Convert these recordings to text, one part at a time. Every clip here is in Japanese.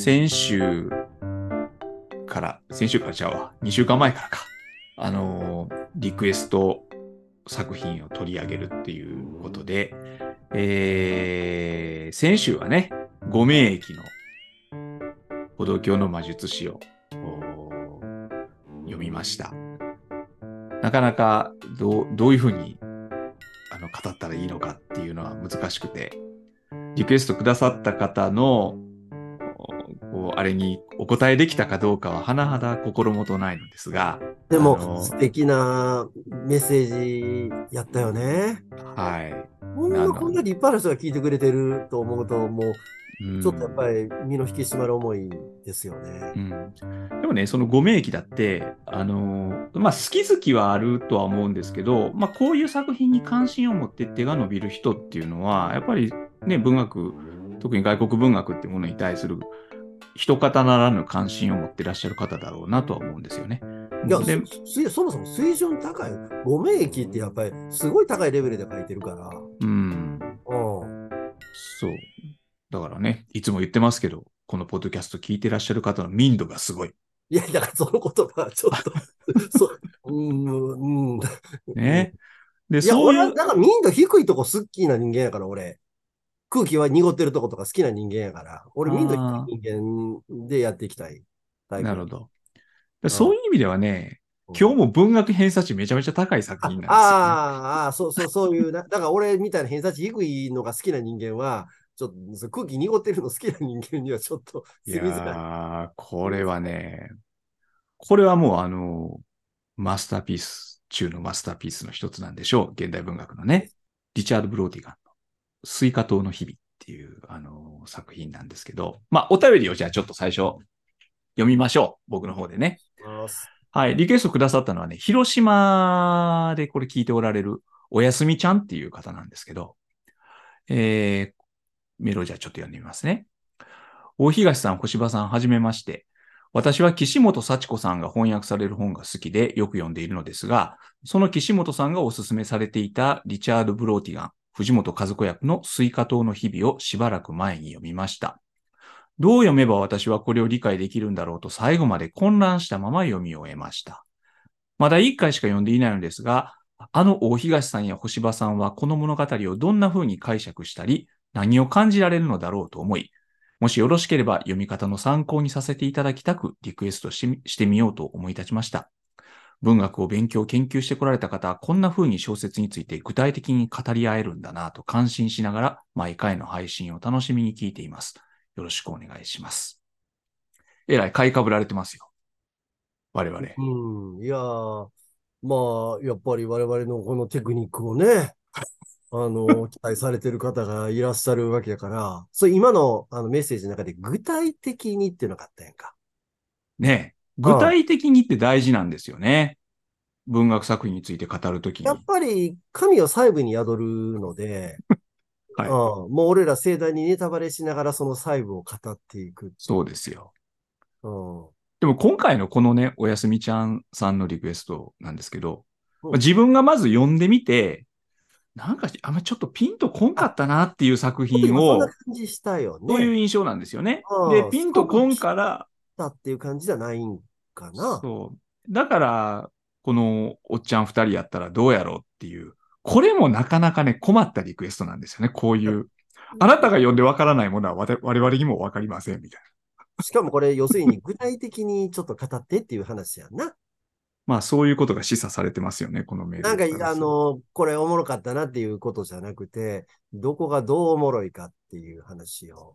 先週から、先週からちゃうわ、2週間前からか、あのーリクエスト作品を取り上げるっていうことで、えー、先週はね、五名駅の歩道橋の魔術師を読みました。なかなかどうどういうふうにあの語ったらいいのかっていうのは難しくて、リクエストくださった方のこうあれにお答えできたかどうかは甚だ心もとないのですが、でも、素敵なメッセージやったよね。はい。こんな、こんな立派な人が聞いてくれてると思うと、もう、うんちょっとやっぱり身の引き締まる思いですよね。うん、でもね、そのご名義だって、あのーまあ、好き好きはあるとは思うんですけど、まあ、こういう作品に関心を持って手が伸びる人っていうのは、やっぱりね、文学、特に外国文学っていうものに対する一方ならぬ関心を持ってらっしゃる方だろうなとは思うんですよね。いや、でそそもそも水準高い。ご名義ってやっぱりすごい高いレベルで書いてるから。うん、うん。そう。だからね、いつも言ってますけど、このポッドキャスト聞いてらっしゃる方の民度がすごい。いや、だからその言葉はちょっと、そう、うん、うん。ね。で、いや、俺は、、だから民度低いとこ好きな人間やから、俺。空気は濁ってるとことか好きな人間やから、俺民度低い人間でやっていきたいタイプ。なるほど。でそういう意味ではね、うん今日も文学偏差値めちゃめちゃ高い作あ品なんですよ、ね。あああ、そうそう、そういうな。だから俺みたいな偏差値低いのが好きな人間は、ちょっと空気濁ってるの好きな人間にはちょっとい住みづらい。やー、これはね、これはもうあの、マスターピース中のマスターピースの一つなんでしょう。現代文学のね。リチャード・ブローティガンの西瓜糖の日々っていうあの作品なんですけど、まあ、お便りをじゃあちょっと最初読みましょう。僕の方でね。はい。リクエストくださったのはね、広島でこれ聞いておられるおやすみちゃんっていう方なんですけど、えー、メールをじゃあちょっと読んでみますね。大東さん、小柴さん、はじめまして。私は岸本佐知子さんが翻訳される本が好きでよく読んでいるのですが、その岸本さんがおすすめされていたリチャード・ブローティガン、藤本和子訳の西瓜糖の日々をしばらく前に読みました。どう読めば私はこれを理解できるんだろうと最後まで混乱したまま読み終えました。まだ1回しか読んでいないのですが、あの大東さんや星葉さんはこの物語をどんな風に解釈したり、何を感じられるのだろうと思い、もしよろしければ読み方の参考にさせていただきたくリクエストししてみようと思い立ちました。文学を勉強、研究してこられた方はこんな風に小説について具体的に語り合えるんだなと感心しながら毎回の配信を楽しみに聞いています。よろしくお願いします。えらい買いかぶられてますよ。我々。うん。いやー、まあ、やっぱり我々のこのテクニックをね、あの、期待されてる方がいらっしゃるわけやから、そう、今のあのメッセージの中で具体的にっていうのがあったやんか。ねえ具体的にって大事なんですよね。文学作品について語るときにや。っぱり神は細部に宿るので、はいうんもう俺ら盛大にネタバレしながらその細部を語っていく。そうですよ。うんでも今回のこのね、おやすみちゃんさんのリクエストなんですけど、うんまあ自分がまず読んでみて、なんかあんまちょっとピンとこんかったなっていう作品をそんな、感じしたよね。そういう印象なんですよねで、ピンとこんから、だっていう感じじゃないんかな。そう。だから、このおっちゃん二人やったらどうやろうっていう、これもなかなかね、困ったリクエストなんですよね。こういう。あなたが読んでわからないものは我々にもわかりません、みたいな。しかもこれ、要するに具体的にちょっと語ってっていう話やんな。まあ、そういうことが示唆されてますよね、このメールなんか、らあの、これおもろかったなっていうことじゃなくて、どこがどうおもろいかっていう話を。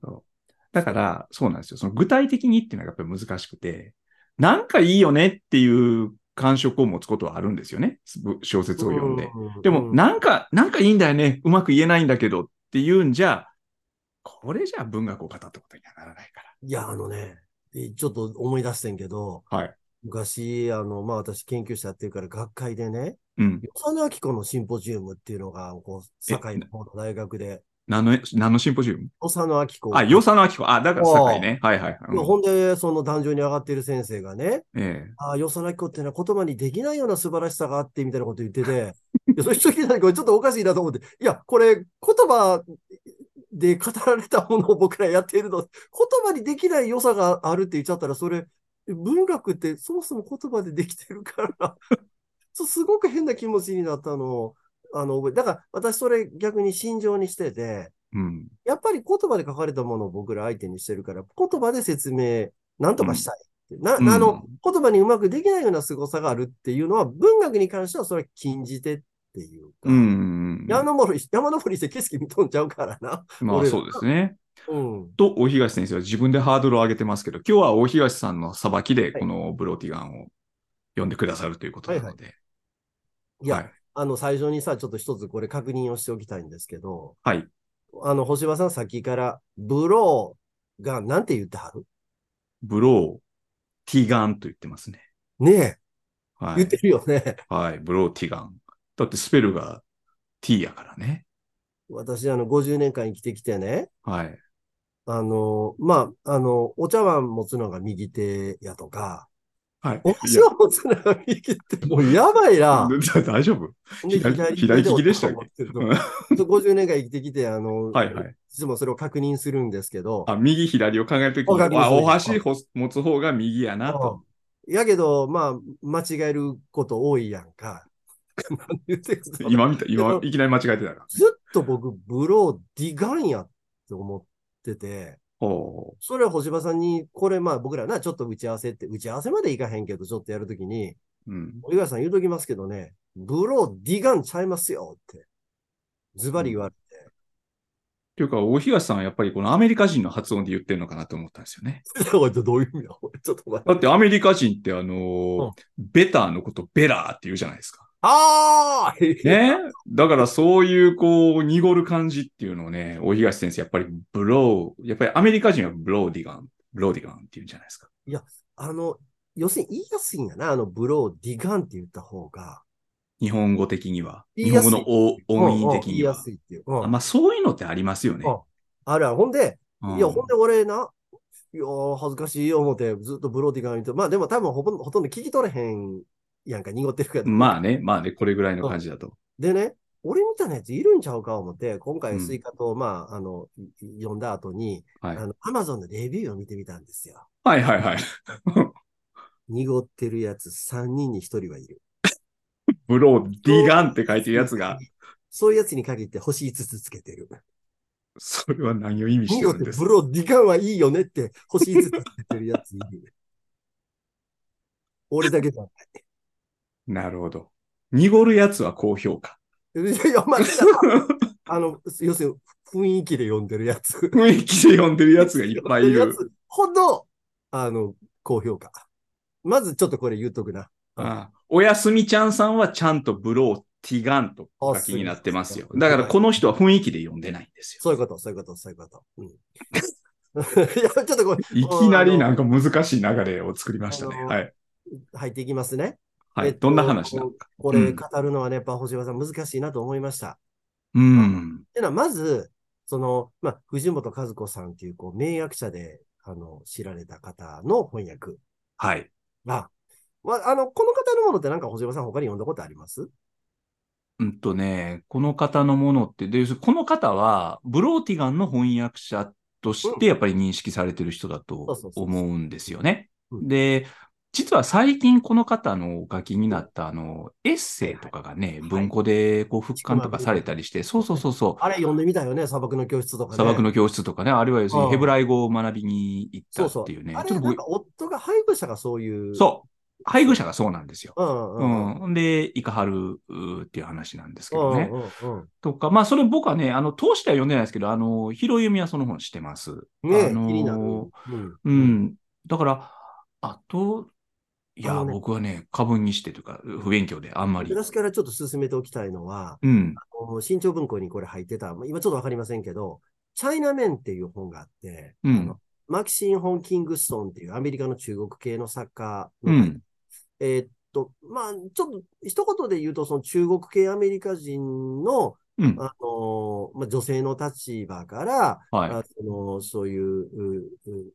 だから、そうなんですよ。その具体的にっていうのがやっぱり難しくて、なんかいいよねっていう感触を持つことはあるんですよね。ぶ小説を読んで。うんでも、うんなんか、なんかいいんだよね。うまく言えないんだけどっていうんじゃ、これじゃ文学を語ったことにはならないかいや、あのね、えちょっと思い出してんけど、ら。はい。昔、あの、まあ私研究者やってるから学会でね、うん。与謝野明子のシンポジウムっていうのが、こう、堺の方の大学で、何の、何のシンポジウム？与謝野明子。あ、与謝野明子。あ、だから堺ね。はいはい。うんほんで、その壇上に上がっている先生がね、ええああ、与謝野明子ってのは言葉にできないような素晴らしさがあって、みたいなこと言ってて、いや、それ一人だけこれちょっとおかしいなと思って、いや、これ言葉で語られたものを僕らやっているの、言葉にできない良さがあるって言っちゃったら、それ、文学ってそもそも言葉でできてるから、そうすごく変な気持ちになったのを、あの、だから私それ逆に心情にしてて、うん。やっぱり言葉で書かれたものを僕ら相手にしてるから、言葉で説明、なんとかしたいうんあの、言葉にうまくできないような凄さがあるっていうのは、文学に関してはそれは禁じ手っていうか、うん。山登り、山登りして景色見とんちゃうからな。まあそうですね。うん。と、大東先生は自分でハードルを上げてますけど、今日は大東さんの裁きで、このブローティガンを読んでくださるということなので。いや、はい。あの、最初にさ、ちょっと一つこれ確認をしておきたいんですけど、はい。あの、星葉さんさっきから、ブローがなんて言ってはる？ブロー、ティガンと言ってますね。ねえ、はい。言ってるよね。はい。ブローティガン。だってスペルが T やからね。私、あの、50年間生きてきてね、はい。あの、まあ、あの、お茶碗持つのが右手やとか、はい。お箸を持つのが右手って、もうやばいな。大丈夫？で左左利きでしたっけ？お茶碗持ってると50年間生きてきて、あの、はいはい。いつもそれを確認するんですけど、あ、右左を考えるときに、あ、お箸ほ持つ方が右やなと。やけど、まあ、間違えること多いやんか。今見た、今いきなり間違えてたから。ずっと僕、ブロー、ディガンやって思ってて、ほそれは星葉さんに、これまあ僕らな、ちょっと打ち合わせって、打ち合わせまでいかへんけど、ちょっとやるときに、う。うん。お岩さん言うときますけどね、ブロー、ディガンちゃいますよって、ズバリ言われて。というか、大東さんはやっぱりこのアメリカ人の発音で言ってるのかなと思ったんですよね。どういう意味だちょっと待って。だってアメリカ人ってあのーベターのことベラーって言うじゃないですか。ああね？だからそういうこう濁る感じっていうのをね、大東先生やっぱりブロー、やっぱりアメリカ人はブローディガン、ブローディガンって言うんじゃないですか。あの、要するに言いやすいんやな、あのブロー、ディガンって言った方が。日本語的には。日本語のお音韻的うんうん言いやには。すいっていう。うんあまあそういうのってありますよね。うんあるある。ほんで、うんいや、ほんで俺な、いやー、恥ずかしいよ思って、ずっとブローディガン言って、まあでも多分ほぼほとんど聞き取れへんやんか、濁ってるから。まあね、まあね、これぐらいの感じだと。でね、俺みたいなやついるんちゃうか思って、今回うんスイカと、まあ、あの、い読んだ後に、はい。あの、アマゾンのレビューを見てみたんですよ。はいはいはい。濁ってるやつ3人に1人はいる。ブローディガンって書いてるやつが、。そういうやつに限って星5つつけてる。それは何を意味してるんですブローディガンはいいよねって星5つつけてるやついる。俺だけじゃない。なるほど。濁るやつは高評価。いやまあ、あの、要するに雰囲気で読んでるやつ。雰囲気で読んでるやつがいっぱいいる。ほど、あの、高評価。まずちょっとこれ言っとくな。ああおやすみちゃんさんはちゃんとブローティガンと書きになってますよだからこの人は雰囲気で読んでないんですよ。そういうこと、そういうこと、そういうこと。うん、いや、ちょっとこれ、いきなりなんか難しい流れを作りましたね。はい。入っていきますね。はい。えっとどんな話なのか。これうん語るのはね、やっぱ星葉さん難しいなと思いました。うん。っていうのは、まず、その、まあ、藤本和子さんっていう、こう、名訳者で、あの、知られた方の翻訳はい。が、まあ、あの、この方のものってなんか星葉さん他に読んだことあります？うんとね、この方のものって、で、この方は、ブローティガンの翻訳者としてやっぱり認識されてる人だと思うんですよね。うんで、実は最近この方のお書きになったあの、エッセイとかがね、はい文庫でこう復刊とかされたりして、そうそうそうそう。あれ読んでみたよね、砂漠の教室とかね。砂漠の教室とかね、あるいは要するうんにヘブライ語を学びに行ったそうそう。っていうね。あちょっと僕れ夫が配偶者がそういう。そう。配偶者がそうなんですよ。うんうんうん。うん。で、イカハルっていう話なんですけどね。うんうんうんとか、まあ、それ僕はね、あの、通しては読んでないですけど、あの、拾い読みはその本してます。ねえ、あのー気になる。うんうん。だから、あと、いや、ね僕はね、過分にしてというか、不勉強であんまり。私からちょっと進めておきたいのは、うん。あの新潮文庫にこれ入ってた、まあ今ちょっとわかりませんけど、チャイナメンっていう本があって、うんマキシン・ホン・キングストンっていうアメリカの中国系の作家の、うん。えーっと、まあ、ちょっと一言で言うと、その中国系アメリカ人の、うん。あのまあ、女性の立場から、はい。あそのそういう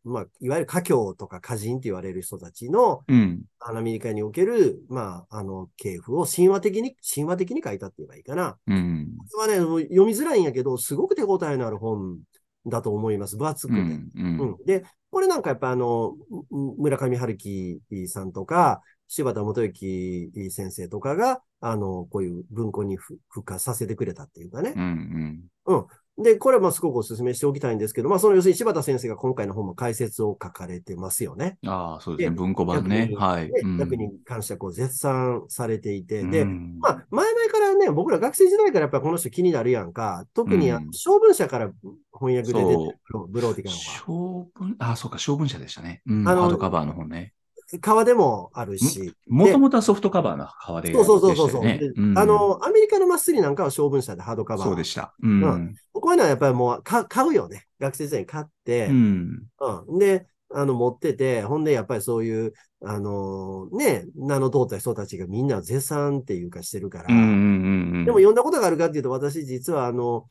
まあ、いわゆる華僑とか歌人って言われる人たちのうん。アメリカにおける、まあ、あの系譜を神話的に、神話的に書いたって言えばいいかな。うん。これはね、読みづらいんやけど、すごく手応えのある本だと思います。分厚くて。うん。うん。うん。で、これなんかやっぱあの、む村上春樹さんとか、柴田元幸先生とかが、あの、こういう文庫にふ付加させてくれたっていうかねう。ん。うん。で、これはまあすごくお勧めしておきたいんですけど、まあその要するに柴田先生が今回の本も解説を書かれてますよね。ああ、そうですね。で文庫版ね。はい。でうん逆に関してはこう絶賛されていて、で、うんまあ、前々からね、僕ら学生時代からやっぱりこの人気になるやんか。特にあのうん小文社から翻訳で出てるブローティカンは。小文、あ、そうか、小文社でしたね。うん。あのハードカバーの本ね。革でもあるし。もともとはソフトカバーの革でそうそうそうそうそう、うんであの、アメリカのマッスリなんかは小文社でハードカバー。そうでした。うん。うんこういうのはやっぱりもうか買うよね。学生時代に買って、うん。うん。で、あの、持ってて、ほんで、やっぱりそういう、あのね、名の通った人たちがみんな絶賛っていうかしてるから、うんうんうんうん。でも読んだことがあるかっていうと、私実はあの、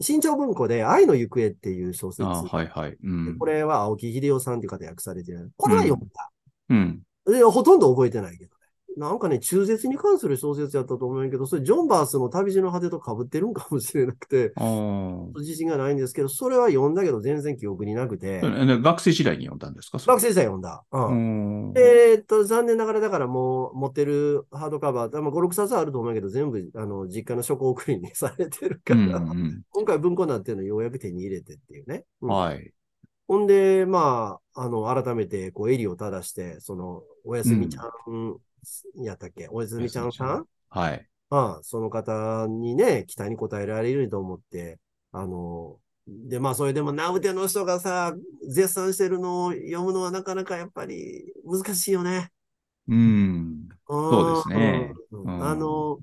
新潮文庫で愛の行方っていう小説。はいはい。うん。これは青木秀夫さんっていう方が訳されてる。これは読んだ。うん。でほとんど覚えてないけどね。なんかね、中絶に関する小説やったと思うんやけど、それジョン・バースの旅路の果てと被ってるんかもしれなくて。自信がないんですけど、それは読んだけど全然記憶になくて、学生時代に読んだんですか？学生時代読んだ。う。うんん。えーっと、残念ながらだからもう持ってるハードカバー、まあ、5、6冊あると思うけど、全部、あの、実家の書庫送りにされてるかうんら、うん今回文庫になってるのようやく手に入れてっていうね。う。うんんはい。ほんで、まあ、あの、改めて、こう、襟を正して、その、おやすみちゃん、やったっけ？おやすみちゃんさんはい。ああその方にね、期待に応えられると思って、あの、で、まあ、それでも、ナウテの人がさ、絶賛してるのを読むのはなかなかやっぱり難しいよね。うん。そうですねうんうんあの、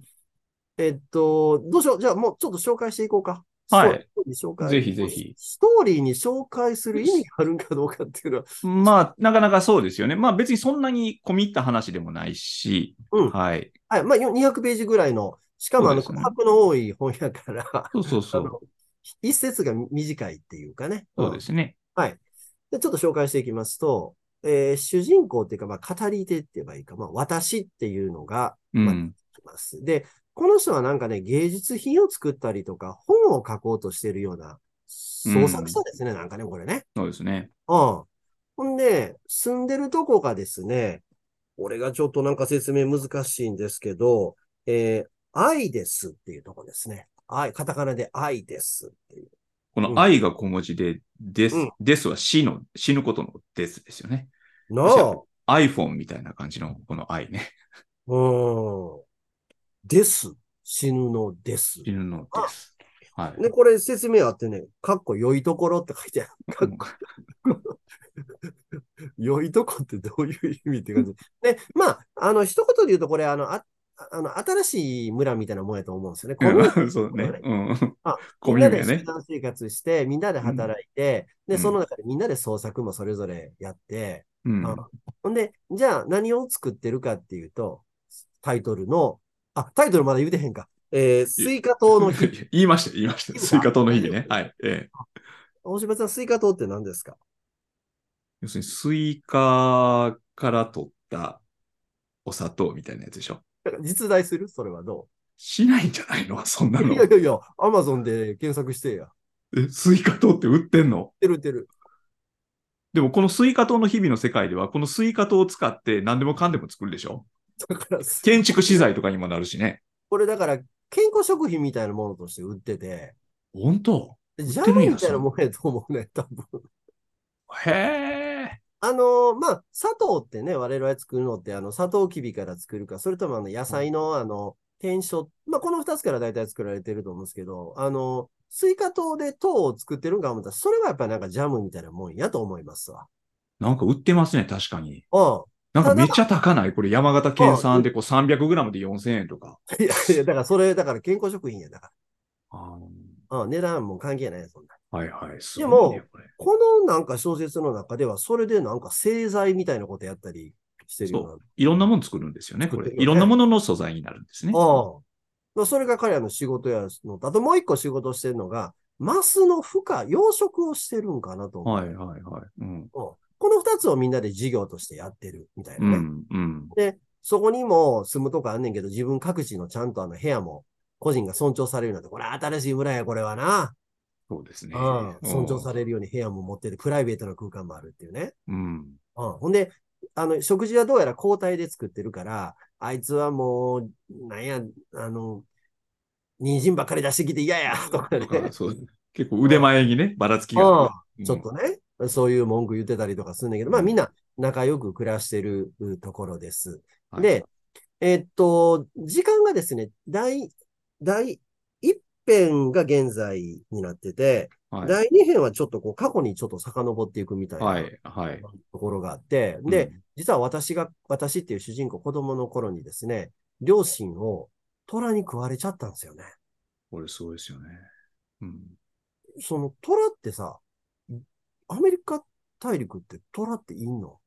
えっと、どうしよう？じゃあもうちょっと紹介していこうか。はいぜひぜひストーリーに紹介する意味があるんかどうかっていうのは、まあ、なかなかそうですよね。まあ別にそんなに込み入った話でもないし、うん。はい。はい。まあ、よ200ページぐらいの、しかもあの、空白の多い本やから、そうそうそう。一節が短いっていうかね。そうですね。はい。で、ちょっと紹介していきますと、えー主人公っていうか、まあ、語り手って言えばいいか、まあ、私っていうのが、まあうん。います。で、この人はなんかね、芸術品を作ったりとか、本を書こうとしているような創作者ですね、なんかね、これね。そうですね。うん。ほんで、住んでるとこがですね、俺がちょっとなんか説明難しいんですけど、えー、愛ですっていうとこですね。愛、カタカナで愛ですっていう。この愛が小文字で、ですうん、ですは死の、死ぬことのですですよね。なあ、iPhone みたいな感じのこの愛ね。うん。です。死ぬのです。死ぬのです。はい。で、これ説明あってね、かっこ良いところって書いてある。かっこ良いとこってどういう意味って感じ。で、まあ、あの、一言で言うと、これ、あの、ああの、新しい村みたいなもんやと思うんですよね。コミ そうね。うんあ。コみんなで集ミュニティね。団生活して、みんなで働いて、で、うんその中でみんなで創作もそれぞれやって、うん。あほんで、じゃあ何を作ってるかっていうと、タイトルの、あ、タイトルまだ言うてへんか。えー、西瓜糖の日 々。言いました、言いました。西瓜糖の日々ね。はい。ええ。大島さん、スイカ糖って何ですか？要するに、スイカから取ったお砂糖みたいなやつでしょ。実在する？それはどしないんじゃないの？そんなうのい。やいやいや、アマゾンで検索してや。え、スイカ糖って売ってんの？売ってる売ってる。でもこのスイカ糖の日々の世界では、このスイカ糖を使って何でもかんでも作るでしょだから、建築資材とかにもなるしね。これだから、健康食品みたいなものとして売ってて、本当？ジャムみたいなもんやと思うね、多分。へえ。あのまあ、砂糖ってね、我々が作るのって、あの、砂糖きびから作るか、それともあの、野菜の、あの、甜菜、まあ、この二つから大体作られてると思うんですけど、あの、スイカ糖で糖を作ってるんか思ったら、それはやっぱりなんかジャムみたいなもんやと思いますわ。なんか売ってますね、確かに。うん。なんかめっちゃ高ない？これ山形県産でこう 300g で4000円とか。いやいや、だからそれ、だから健康食品やだかあら。うん、値段も関係ないや、そんな。ーはいはい。すでもこのなんか小説の中では、それでなんか製剤みたいなことやったりしてるような。いろんなもの作るんですよね、これ。いろんなものの素材になるんですね。ああ。まあそれが彼らの仕事やのと、あともう一個仕事してるのが、マスの孵化、養殖をしてるんかなと思う。はいはいはい。うん。うんこの二つをみんなで事業としてやってるみたいうなね。ん。うん。で、そこにも住むとこあんねんけど、自分各地のちゃんとあの部屋も個人が尊重されるようになって、これ新しい村や、これはな。そうですね。うん、尊重されれるように部屋も持ってて、プライベートな空間もあるっていうね。うん。うん、ほんで、あの、食事はどうやら交代で作ってるから、あいつはもう、なんや、あの、人参ばっかり出してきて嫌や、とかね。あそう結構腕前にね、ばらつきがうんちょっとね、そういう文句言ってたりとかするんだけど、まあうんみんな仲良く暮らしてるうところです。はいで、えっと、時間がですね、第、第一編が現在になってて、はい。第二編はちょっとこう過去にちょっと遡っていくみたいなはい。はい。ところがあって、で、うん、実は私が、私っていう主人公、子供の頃にですね、両親を虎に食われちゃったんですよね。これすごいですよね。うん。その虎ってさ、アメリカ大陸って虎っていんの？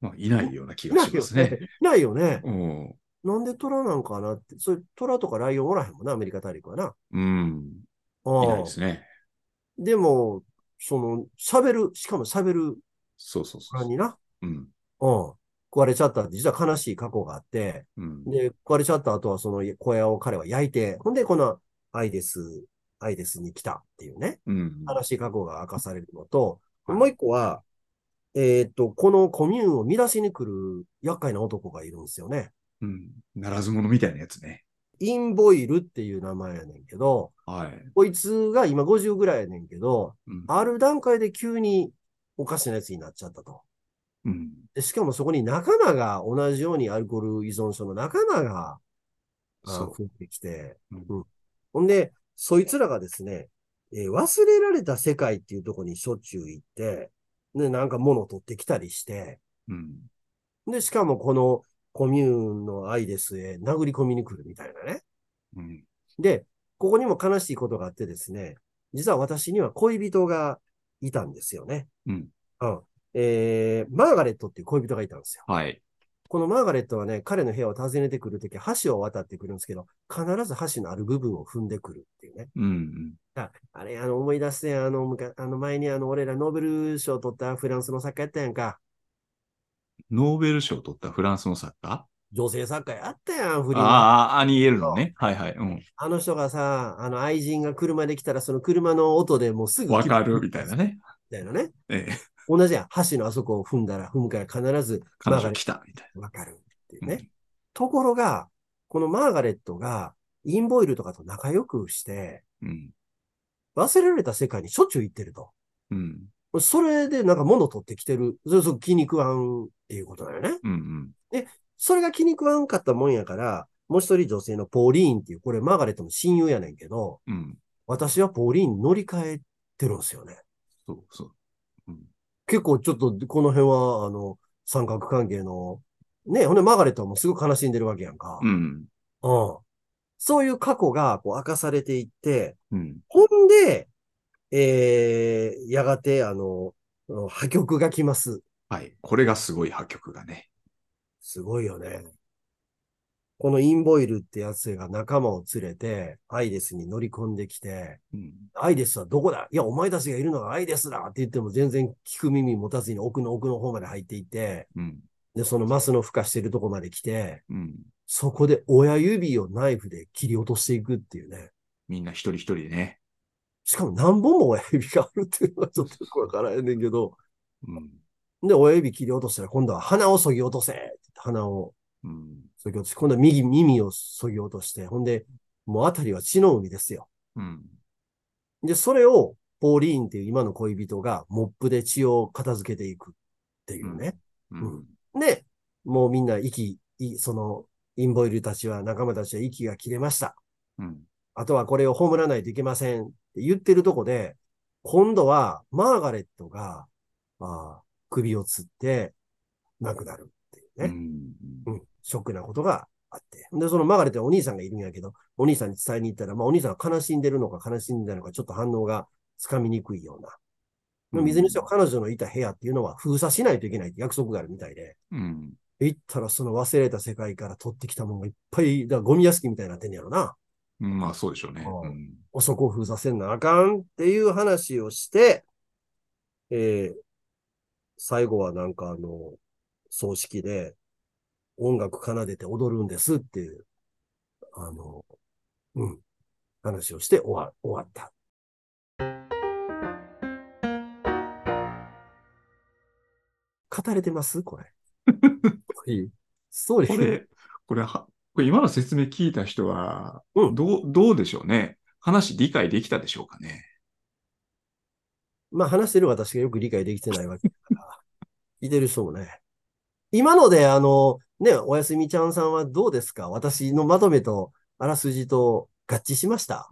まあ、いないような気いがしますね。。ないよね。うん。なんで虎なんかなって。それ虎とかライオンおらへんもんな、アメリカ大陸はな。うん。ああいないですね。でも、その、喋る、しかも喋るそうそうそう。虎にな、うん。うん、食われちゃったって、実は悲しい過去があって、うん。で、食われちゃった後はその小屋を彼は焼いて、ほんで、このアイデス、アイデスに来たっていうね、うん。悲しい過去が明かされるのと、はいもう一個は、えーっと、このコミューンを乱しに来る厄介な男がいるんですよね。うん。ならず者みたいなやつね。インボイルっていう名前やねんけど、はい。こいつが今50ぐらいやねんけど、うん。ある段階で急におかしなやつになっちゃったと。うん。でしかもそこに仲間が同じようにアルコール依存症の仲間が、あそう増えてきて、うんほんで、そいつらがですね、えー忘れられた世界っていうところにしょっちゅう行って、で、なんか物を取ってきたりして、うん。で、しかもこのコミューンのアイデスへ殴り込みに来るみたいなね。うん。で、ここにも悲しいことがあってですね、実は私には恋人がいたんですよね。うん。うん。えー、マーガレットっていう恋人がいたんですよ。はい。このマーガレットはね、彼の部屋を訪ねてくるとき、橋を渡ってくるんですけど、必ず橋のある部分を踏んでくるっていうね。うん。ああれ、あの、思い出して、あの、あの前にあの、俺らノーベル賞を取ったフランスの作家やったやんか。ノーベル賞を取ったフランスの作家？女性作家やったやん、フリーのああ、アニエルのね。はいはい。うん。あの人がさ、あの愛人が車で来たら、その車の音でもうすぐわかるみたいな。ね。みたいなね。ええ。同じやん。橋のあそこを踏んだら踏むから必ずマーガレッ彼女来たみたいトわかるっていうな。ね。ところが、このマーガレットがインボイルとかと仲良くして、うん。忘れられた世界にしょっちゅう行ってると。うん。それでなんか物取ってきてる。そうそう気に食わんっていうことだよね。うん。うん。それが気に食わんかったもんやから、もう一人女性のポーリーンっていう、これマーガレットの親友やねんけど、うん。私はポーリーンに乗り換えてるんですよね。そうそう。うん。結構ちょっとこの辺は、あの、三角関係の、ね、ほんでマーガレットはもうすごく悲しんでるわけやんか。うん。うん。そういう過去がこう明かされていって、うん。ほんで、えー、やがて、あの、破局が来ます。はい。これがすごい破局がね。すごいよね。このインボイルってやつが仲間を連れて、アイデスに乗り込んできて、うん。アイデスはどこだ？いや、お前たちがいるのがアイデスだって言っても全然聞く耳持たずに奥の奥の方まで入っていって、うん。で、そのマスの孵化してるとこまで来て、うん。そこで親指をナイフで切り落としていくっていうね。みんな一人一人でね。しかも何本も親指があるっていうのはちょっとよくわからへんねんけど、うん。で、親指切り落としたら今度は鼻を削ぎ落とせって言って鼻をうん。削ぎ落として、今度は右耳を削ぎ落として、ほんで、もうあたりは血の海ですよ。うん。で、それを、ポーリーンっていう今の恋人がモップで血を片付けていくっていうね。うん。で、もうみんな息、いその、インボイルたちは、仲間たちは息が切れました。うん。あとはこれを葬らないといけませんって言ってるとこで、今度はマーガレットが、あ首をつって亡くなるっていうね。うん。うん、ショックなことがあって。で、そのマーガレットはお兄さんがいるんやけど、お兄さんに伝えに行ったら、まあお兄さんは悲しんでるのか悲しんでないのか、ちょっと反応がつかみにくいような。うん水にしても彼女のいた部屋っていうのは封鎖しないといけないって約束があるみたいで、うん。行ったらその忘れた世界から取ってきたものがいっぱい、だゴミ屋敷みたいになってんやろな。うん。まあそうでしょうね。ううん。そこを封鎖せんなあかんっていう話をして、えー最後はなんかあの、葬式で音楽奏でて踊るんですっていう、あの、うん、話をして終わ終わった。語れてます？これ。そうですね。これ、これは、これ今の説明聞いた人は、うん、どう、どうでしょうね。話理解できたでしょうかね。まあ話してる私がよく理解できてないわけだから、いてる人もね。今ので、あの、ね、おやすみちゃんさんはどうですか？私のまとめとあらすじと合致しました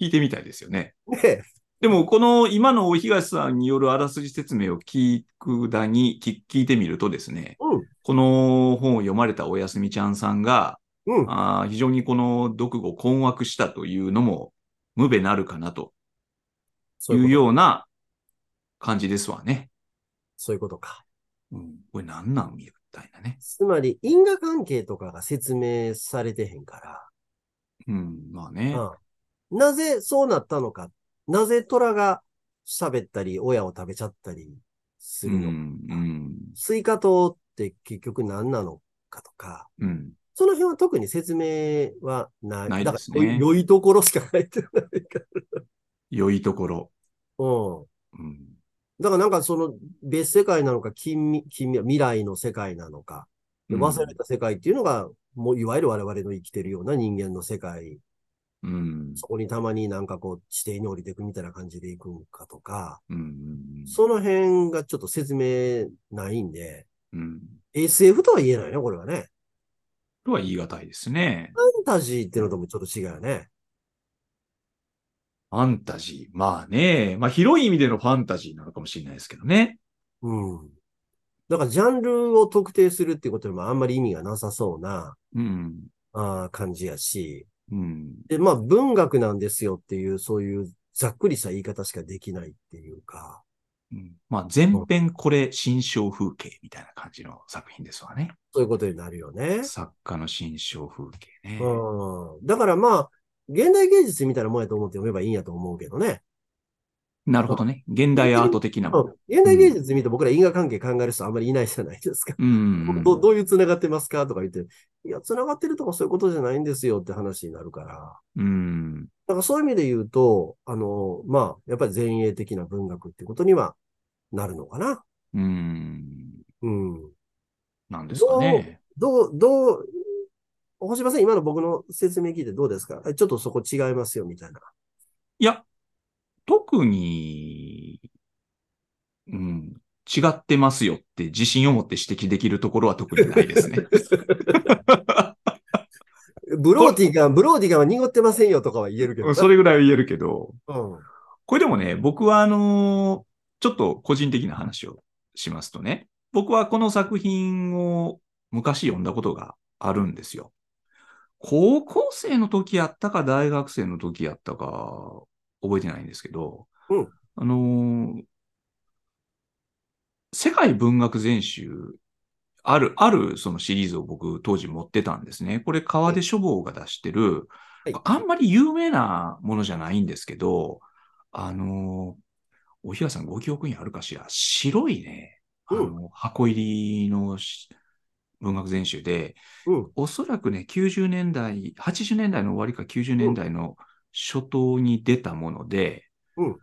聞いてみたいですよね。ねでも、この今の東さんによるあらすじ説明を聞くだに聞聞いてみるとですね、うん。この本を読まれたおやすみちゃんさんが、うん。あー非常にこの読後困惑したというのも無べなるかなという。ような感じですわね。そういうことか。うん、これ何なんみたいなね。つまり、因果関係とかが説明されてへんかうん、まあね。ら、うん。なぜそうなったのか。なぜ虎が喋ったり、親を食べちゃったりすうるのか。ん、うん、スイカ糖って結局何なのかとか、うん。その辺は特に説明はない。ないだから、ですね良いところしか書いてないか良いところ。ら。うん。うん、だからなんかその別世界なのか、近未近未未来の世界なのか、忘れた世界っていうのが、もういわゆる我々の生きてるような人間の世界、うん、そこにたまになんかこう地底に降りていくみたいな感じで行くんかとか、うん、その辺がちょっと説明ないんで、うん。SF とは言えないね、これはね。とは言い難いですね。ファンタジーっていうのともちょっと違うよね。ファンタジー。まあね。まあ広い意味でのファンタジーなのかもしれないですけどね。うん。だからジャンルを特定するっていうことにもあんまり意味がなさそうなうん。あー感じやし、うん。で、まあ文学なんですよっていう、そういうざっくりした言い方しかできないっていうか、うんまあ前編これ新象風景みたいな感じの作品ですわね。そういうことになるよね。作家の新象風景ね。うん。だからまあ、現代芸術みたいなもんやと思って読めばいいんやと思うけどね。なるほどね。現代アート的なもの。現代芸術見て僕ら因果関係考える人あんまりいないじゃないですか。うん。どどういう繋がってますかとか言って、いや、繋がってるとかそういうことじゃないんですよって話になるから。うん。だからそういう意味で言うと、あの、まあ、やっぱり前衛的な文学ってことにはなるのかな。うん。うん。なんですかね。どう、どう、星葉さん、今の僕の説明聞いてどうですか？ちょっとそこ違いますよ、みたいな。いや、特に、うん、違ってますよって自信を持って指摘できるところは特にないですね。ブローティガン、ブローティガンは濁ってませんよとかは言えるけどな。それぐらいは言えるけど、うん。これでもね、僕はあのーちょっと個人的な話をしますとね、僕はこの作品を昔読んだことがあるんですよ。高校生の時やったか大学生の時やったか覚えてないんですけど、うん。あのー世界文学全集、ある、あるそのシリーズを僕当時持ってたんですね。これ川出書房が出してる、はい。あんまり有名なものじゃないんですけど、あのーおひらさんご記憶にあるかしら？白いね、あの、箱入りのし文学全集で、うん。おそらくね、90年代、80年代の終わりか90年代の初頭に出たもので、うん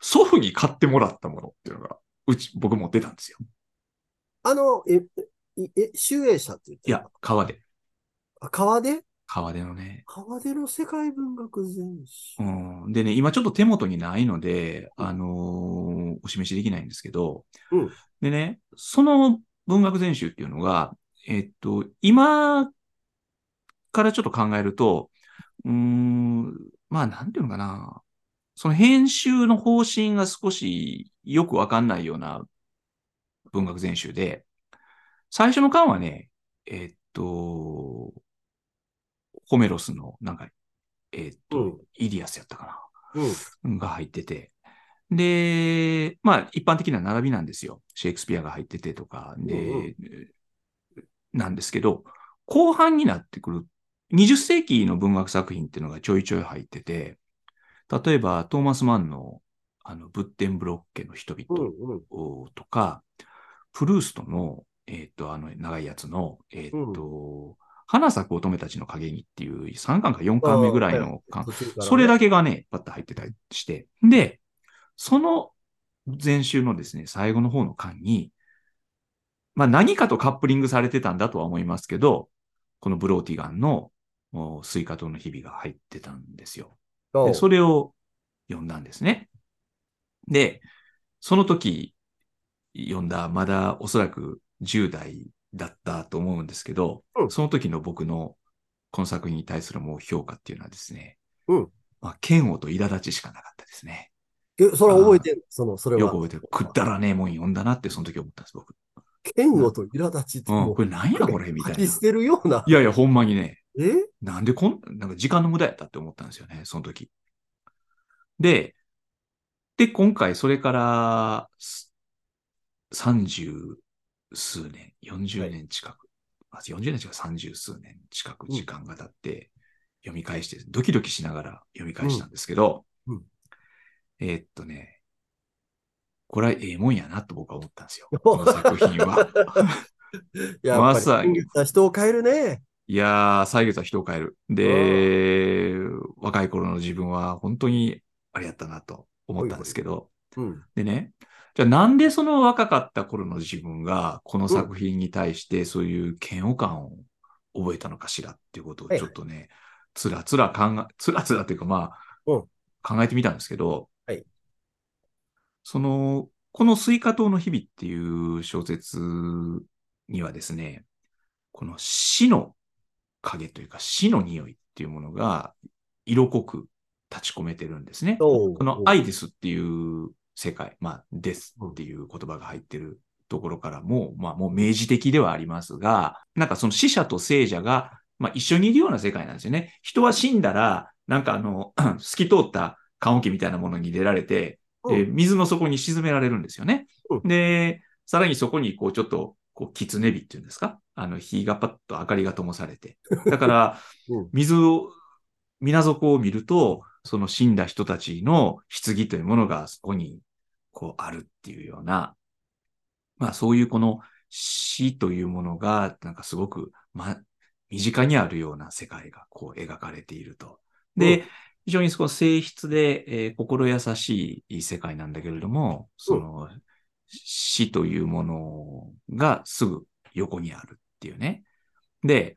祖父に買ってもらったものっていうのが、うち、僕持ってたんですよ。あの、え、え、え、集英社って言っていや、川出。あ、川出川出のね。川出の世界文学全集。うん。でね、今ちょっと手元にないので、あのーお示しできないんですけど、うんでね、その文学全集っていうのが、えっと、今からちょっと考えると、うーん、まあ、なんていうのかな。その編集の方針が少しよくわかんないような文学全集で、最初の巻はね、えっと、ホメロスの、なんか、えっと、うんイディアスやったかうん。なが入ってて、で、まあ、一般的な並びなんですよ。シェイクスピアが入っててとか、で、なんですけど、後半になってくる、20世紀の文学作品っていうのがちょいちょい入ってて、例えば、トーマス・マンの、あの、ブッテンブロッケの人う々。とか、プルーストの、えっ、と、あの、長いやつの、えっ、と、花咲く乙女たちの影にっていう3巻か4巻目ぐらいの巻それだけがね、パッと入ってたりして。で、その全集のですね、最後の方の巻に、まあ何かとカップリングされてたんだとは思いますけど、このブローティガンのお西瓜糖の日々が入ってたんですよ。で、それを読んだんですね。で、その時読んだ、まだおそらく10代だったと思うんですけど、うんその時の僕のこの作品に対するもう評価っていうのはですね、うんまあ、嫌悪と苛立ちしかなかったですね。え、それは覚えてんのその、それは。よく覚えてる。くだらねえもん読んだなってその時思ったんです、僕。嫌悪と苛立ちってうん、これ何やこれみたいな。い吐き捨てるような。やいや、ほんまにね、え？なんでこん、なんか時間の無駄やったって思ったんですよね、その時。で、で、今回それから、す30数年、40年近く、あ40年近く30数年近く時間が経って、読み返して、ドキドキしながら読み返したんですけど、うんうんえーっとね、これはええもんやなと僕は思ったんですよ。この作品は。やまさに人を変えるね。いやー、歳月は人を変える。で、若い頃の自分は本当にあれやったなと思ったんですけど、うん。でね、じゃあなんでその若かった頃の自分がこの作品に対してそういう嫌悪感を覚えたのかしらっていうことをちょっとね、つらつら考え、つらつらっていうかまあ、うん考えてみたんですけど、はいその、この西瓜糖の日々っていう小説にはですね、この死の影というか死の匂いっていうものが色濃く立ち込めてるんですね。このアイデスっていう世界、まあ、ですっていう言葉が入ってるところからも、まあ、もう明示的ではありますが、なんかその死者と生者が、まあ、一緒にいるような世界なんですよね。人は死んだら、なんかあの、透き通った棺桶みたいなものに入れられて、でうん水の底に沈められるんですよね。うんで、さらにそこに、こう、ちょっと、こう、狐火っていうんですか？あの、火がパッと明かりが灯されて。だからうん、水を、水底を見ると、その死んだ人たちの棺というものがそこに、こう、あるっていうような、まあ、そういうこの死というものが、なんかすごく、ま、身近にあるような世界が、こう、描かれていると。で、非常にその性質で、えー心優しい世界なんだけれども、その、死というものがすぐ横にあるっていうね。で、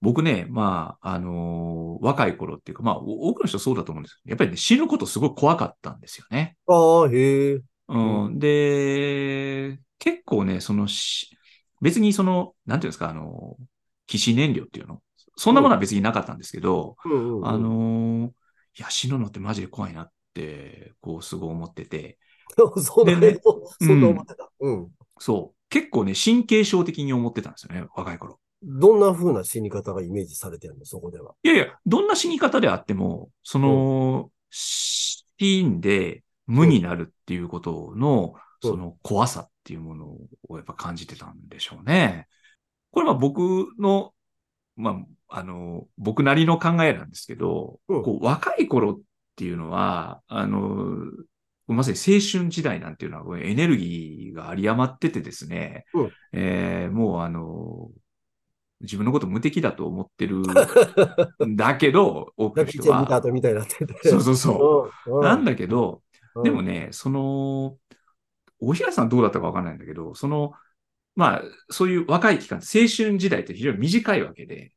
僕ね、まあ、あのー若い頃っていうか、まあ、お多くの人そうだと思うんですけど、やっぱりね、死ぬことすごい怖かったんですよね。ああ、へえ。うん、で、結構ね、そのし、別にその、なんていうんですか、あの、起死燃料っていうのそんなものは別になかったんですけど、うんうんうんあ、のーいや、死ぬのってマジで怖いなって、こう、すごい思ってて、そうだね。そんな思ってた。うん。そう、結構ね、神経症的に思ってたんですよね、若い頃。どんな風な死に方がイメージされてるの？そこでは。いやいや、どんな死に方であっても、その、死んで無になるっていうことの、うんその怖さっていうものをやっぱ感じてたんでしょうね。これは僕の、まあ、あの、僕なりの考えなんですけど、うんこう若い頃っていうのは、あの、まさに青春時代なんていうのはエネルギーが有り余っててですね、うんえーもうあの、自分のこと無敵だと思ってるん だけど、多くの人は。後みたいになってて。そうそうそう。うん。なんだけど、うんでも、ね、その、大平さんどうだったかわかんないんだけど、その、まあ、そういう若い期間、青春時代って非常に短いわけで、はあ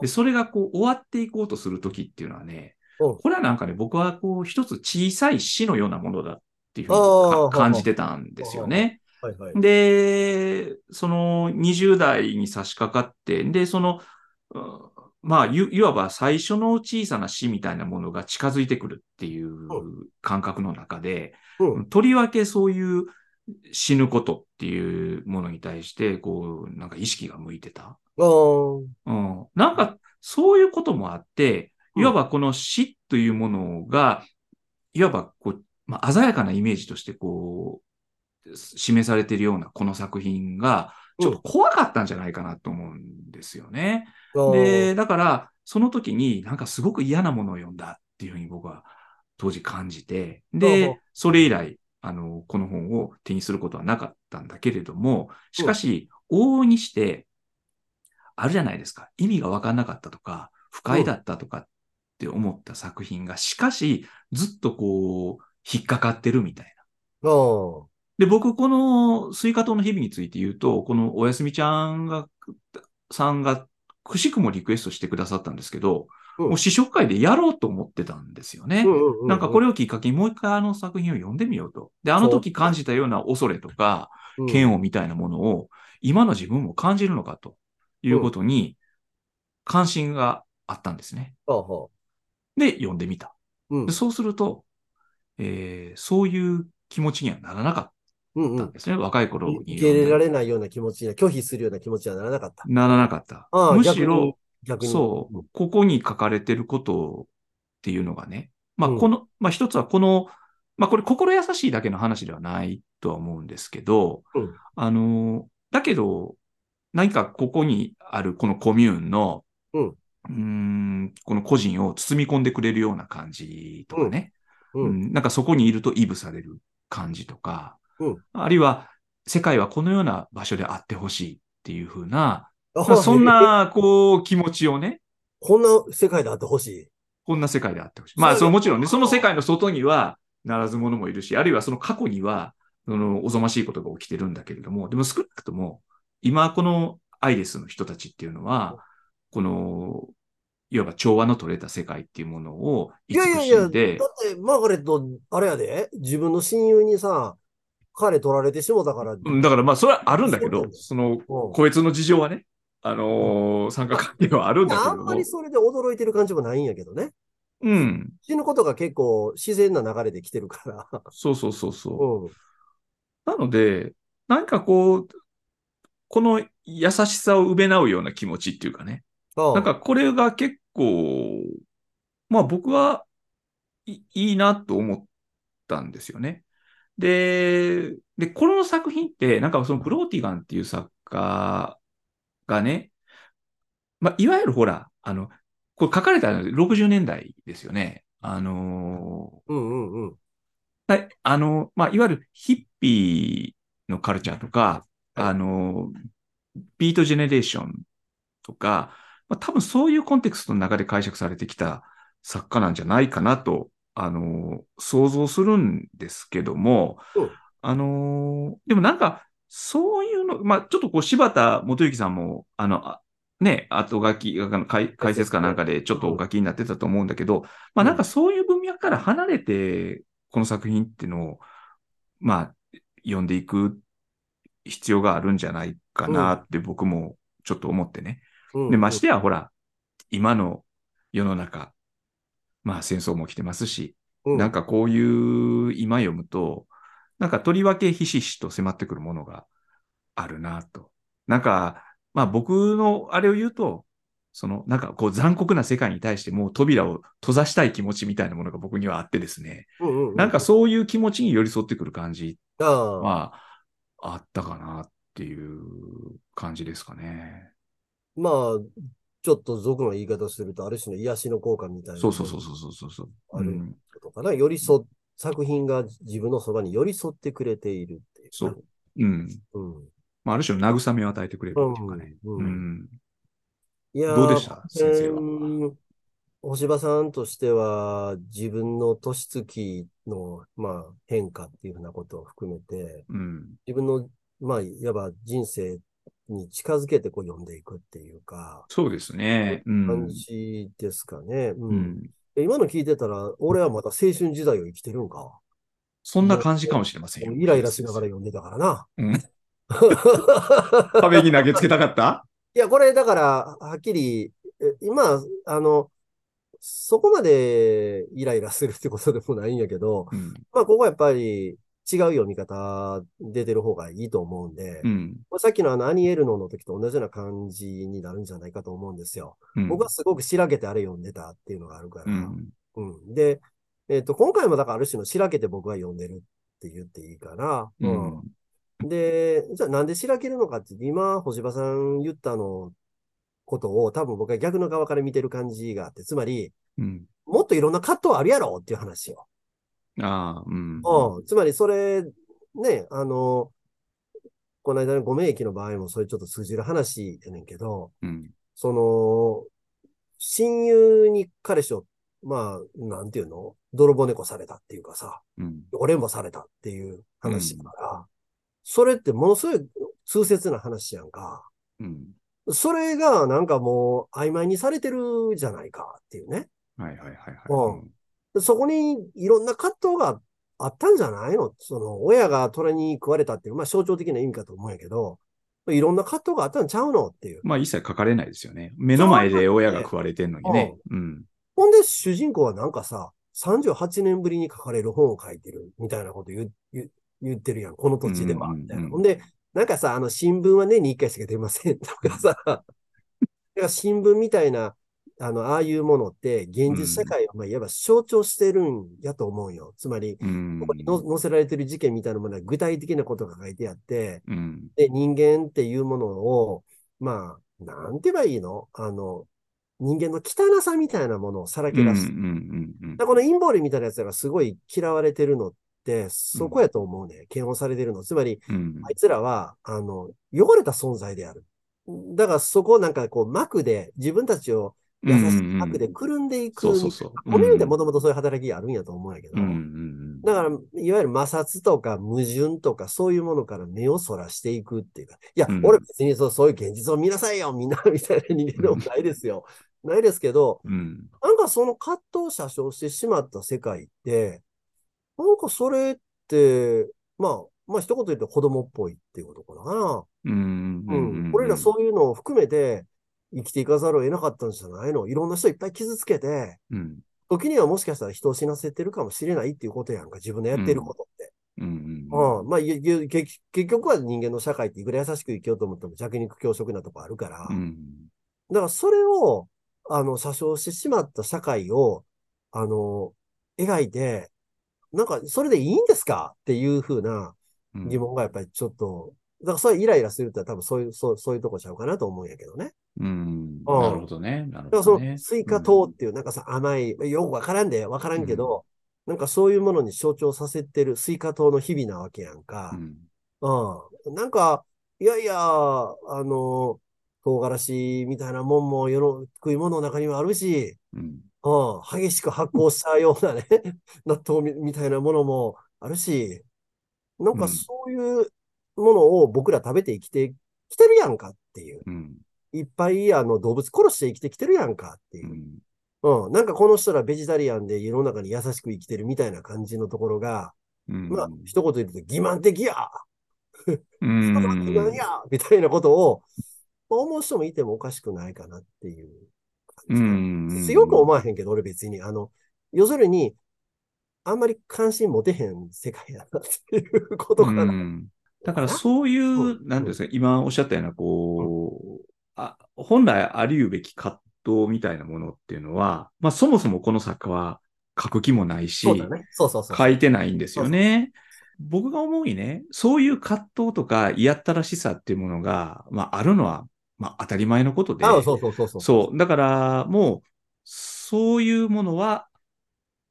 で、それがこう終わっていこうとするときっていうのはね、うんこれはなんかね、僕はこう一つ小さい死のようなものだっていうふうにか感じてたんですよね。はいはい。で、その20代に差し掛かって、で、その、うんまあ、いいわば最初の小さな死みたいなものが近づいてくるっていう感覚の中で、うん。とりわけそういう死ぬことっていうものに対して、こう、なんか意識が向いてた。うん。なんか、そういうこともあって、うんいわばこの死というものが、いわばこう、まあ、鮮やかなイメージとしてこう、示されているようなこの作品が、ちょっと怖かったんじゃないかなと思うんですよね。で、だから、その時になんかすごく嫌なものを読んだっていうふうに僕は当時感じて、で、それ以来、あの、この本を手にすることはなかったんだけれども、しかし、往々にして、あるじゃないですか。意味がわかんなかったとか、不快だったとかって思った作品が、しかし、ずっとこう、引っかかってるみたいあーで、僕、この西瓜糖の日々について言うと、このおやすみちゃんが、さんが、くしくもリクエストしてくださったんですけど、うんもう試食会でやろうと思ってたんですよね。なんかこれをきっかけにもう一回あの作品を読んでみようと。で、あの時感じたような恐れとか、うん嫌悪みたいなものを、今の自分も感じるのかということに、関心があったんですね。で、読んでみた。うんでそうすると、えーそういう気持ちにはならなかうんうん。ったんですね。若い頃に受け入れられれないような気持ちや、拒否するような気持ちはならなかった。ならなかった。ああむしろ、逆に。そう、ここに書かれてることっていうのがね、まあ、うん。この、まあ、一つはこの、まあ、これ心優しいだけの話ではないとは思うんですけど、うん。あの、だけど、何かここにあるこのコミューンの、うん。うーんこの個人を包み込んでくれるような感じとかね、うん。うん。なんかそこにいるとイブされる感じとか、うん。あるいは世界はこのような場所であってほしいっていうふうな、あまあそん、な、こう、気持ちをね、こんな世界であってほしい。こんな世界であってほしい。まあ、そのもちろんね、その世界の外には、ならず者もいるし、あるいはその過去には、その、おぞましいことが起きてるんだけれども、でも少なくとも、今このアイレスの人たちっていうのは、この、いわば調和の取れた世界っていうものをい慈やいやいや、だって、マーガレット、あれやで、自分の親友にさ、彼取られてしもたから、うんだからまあ、それはあるんだけどその、うん。個別の事情はね、あのー参加関係はあるんだけれどもあんまり、それで驚いてる感じもないんやけどね。うん、死ぬことが結構自然な流れで来てるから。そうそうそうそう。うん。なので、なんかこう、この優しさを埋め直うような気持ちっていうかね。ああなんかこれが結構、まあ僕はいいいなと思ったんですよね。で、で、この作品って、なんかそのブローティガンっていう作家がね、まあいわゆるほら、あの、これ書かれたの60年代ですよね。あのうんうんうん。はい、あの、まあ、いわゆるヒッピーのカルチャーとか、はいあの、ビートジェネレーションとか、まあ、多分そういうコンテクストの中で解釈されてきた作家なんじゃないかなと、あの、想像するんですけども、うんあの、でもなんか、そういうの、まあ、ちょっとこう、柴田元幸さんも、あの、あね、後書き、あの解解説。かなんかでちょっとお書きになってたと思うんだけど、まあなんかそういう文脈から離れて、この作品っていうのを、まあ、読んでいく必要があるんじゃないかなって僕もちょっと思ってね。うん。で、ましてやほら、今の世の中、まあ戦争も来てますし、うん、なんかこういう今読むと、なんかとりわけひしひしと迫ってくるものがあるなと。なんか、まあ僕のあれを言うと、そのなんかこう残酷な世界に対してもう扉を閉ざしたい気持ちみたいなものが僕にはあってですね。うんうんうん、なんかそういう気持ちに寄り添ってくる感じはあったかなっていう感じですかね。まあ、ちょっと俗の言い方すると、ある種の癒しの効果みたいな。そうそうそうそうそうそう。あるうんことかな。寄り添っ、作品が自分のそばに寄り添ってくれているっていうか。そう。うん。うん。まあ、ある種の慰めを与えてくれるっていうかね。うんううんん。いやーどうでした？先生はうん星葉さんとしては、自分の年月の、まあ、変化っていうふうなことを含めて、うん。自分の、まあ、いわば人生に近づけてこう読んでいくっていうか、そうですね。うん。感じですかね。ううんん。で今の聞いてたら、俺はまだ青春時代を生きてるんか。そんな感じかもしれませんよ。イライラしながら読んでたからな。うん。壁に投げつけたかった？いや、これだから、はっきり、え今、あの、そこまでイライラするってことでもないんやけど、うん。まあ、ここはやっぱり違う読み方出てる方がいいと思うんで、うん。まあさっきのあのアニエルノの時と同じような感じになるんじゃないかと思うんですよ。うん。僕はすごくしらけてあれ読んでたっていうのがあるから。うん。うんで、えっ、と、今回もだからある種のしらけて僕は読んでるって言っていいかな。うん。で、じゃあなんでしらけるのかって、今、星葉さん言ったのことを多分僕は逆の側から見てる感じがあって、つまり、うん。もっといろんな葛藤あるやろっていう話よ。ああ、うん。うん。つまりそれ、ね、あの、この間のご名駅の場合もそれちょっと通じる話やねんけど、うん。その、親友に彼氏を、まあ、なんていうの？泥棒猫されたっていうかさ、うん。俺もされたっていう話だから、それってものすごい痛切な話やんか。うん。それがなんかもう曖昧にされてるじゃないかっていうね。はいはいはいはい。うんそこにいろんな葛藤があったんじゃないの？その、親が虎に食われたっていう、まあ象徴的な意味かと思うんやけど、いろんな葛藤があったんちゃうのっていう。まあ一切書かれないですよね。目の前で親が食われてんのにね。うん。ほんで主人公はなんかさ、38年ぶりに書かれる本を書いてるみたいなこと言う言う言ってるやん。この土地では。うんうんうんみたいな。ほんで、なんかさ、あの新聞は年に1回しか出ませんとかさ、だから新聞みたいな、あの、ああいうものって、現実社会を、まあ、いわば象徴してるんやと思うよ。つまり、うんここにの載せられてる事件みたいなものは具体的なことが書いてあって、うん。で、人間っていうものを、まあ、なんて言えばいいの？あの、人間の汚さみたいなものをさらけ出して、うんうんだからこのインボールみたいなやつらがすごい嫌われてるのって、そこやと思うね。嫌悪されてるの。つまり、うんあいつらは、あの、汚れた存在である。だからそこをなんかこう膜で、自分たちを優しい膜でくるんでいく。そうそうミュニティもともとそういう働きがあるんやと思うんやけど。うんうんだから、いわゆる摩擦とか矛盾とかそういうものから目をそらしていくっていうか、いや、うん俺別にそうそういう現実を見なさいよ、みんな、みたいな人間でもないですよ。ないですけど、うん。うん。なんかその葛藤を写生してしまった世界って、なんかそれって、まあ、まあ一言言うと子供っぽいっていうことかな。うんうん。俺らそういうのを含めて生きていかざるを得なかったんじゃないの？いろんな人いっぱい傷つけて、うん。時にはもしかしたら人を死なせてるかもしれないっていうことやんか、自分のやってることって。うんうん。うん。まあ、結結局は人間の社会っていくら優しく生きようと思っても弱肉強食なとこあるから、うん。だからそれを、あの、捨象してしまった社会を、あの、描いて、なんか、それでいいんですか？っていうふうなうん疑問がやっぱりちょっと、だからそれイライラするって多分そういう、そうそういうとこちゃうかなと思うんやけどね。うん。うんなるほどね。なるだからそのほどね。スイカ糖っていうなんかさ、甘い、よくわからんで、わからんけど、なんかそういうものに象徴させてるスイカ糖の日々なわけやんかう。ん。うん。なんか、いやいや、あの、唐辛子みたいなもんも世の食い物の中にはあるし、うん。うん、激しく発酵したようなね、納豆みみたいなものもあるし、なんかうんそういうものを僕ら食べて生きてきてるやんかっていう。うん。いっぱいあの動物殺して生きてきてるやんかっていうう。ん。うん、なんかこの人らベジタリアンで世の中に優しく生きてるみたいな感じのところが、うん。まあ、一言言うと欺瞞的やう欺瞞ん。やみたいなことを思う人もいてもおかしくないかなっていうう感じ。強く思わへんけど、俺別に。あの、要するに、あんまり関心持てへん世界だなっていうことかな。うんだからそういうう、んなんですか、今おっしゃったような、こう、あ、本来ありうべき葛藤みたいなものっていうのは、まあそもそもこの作家は書く気もないし。書いてないんですよね。僕が思うにね、そういう葛藤とか嫌ったらしさっていうものが、まああるのは、まあ当たり前のことで、あそうそうそうそう。そう。だから、もう、そういうものは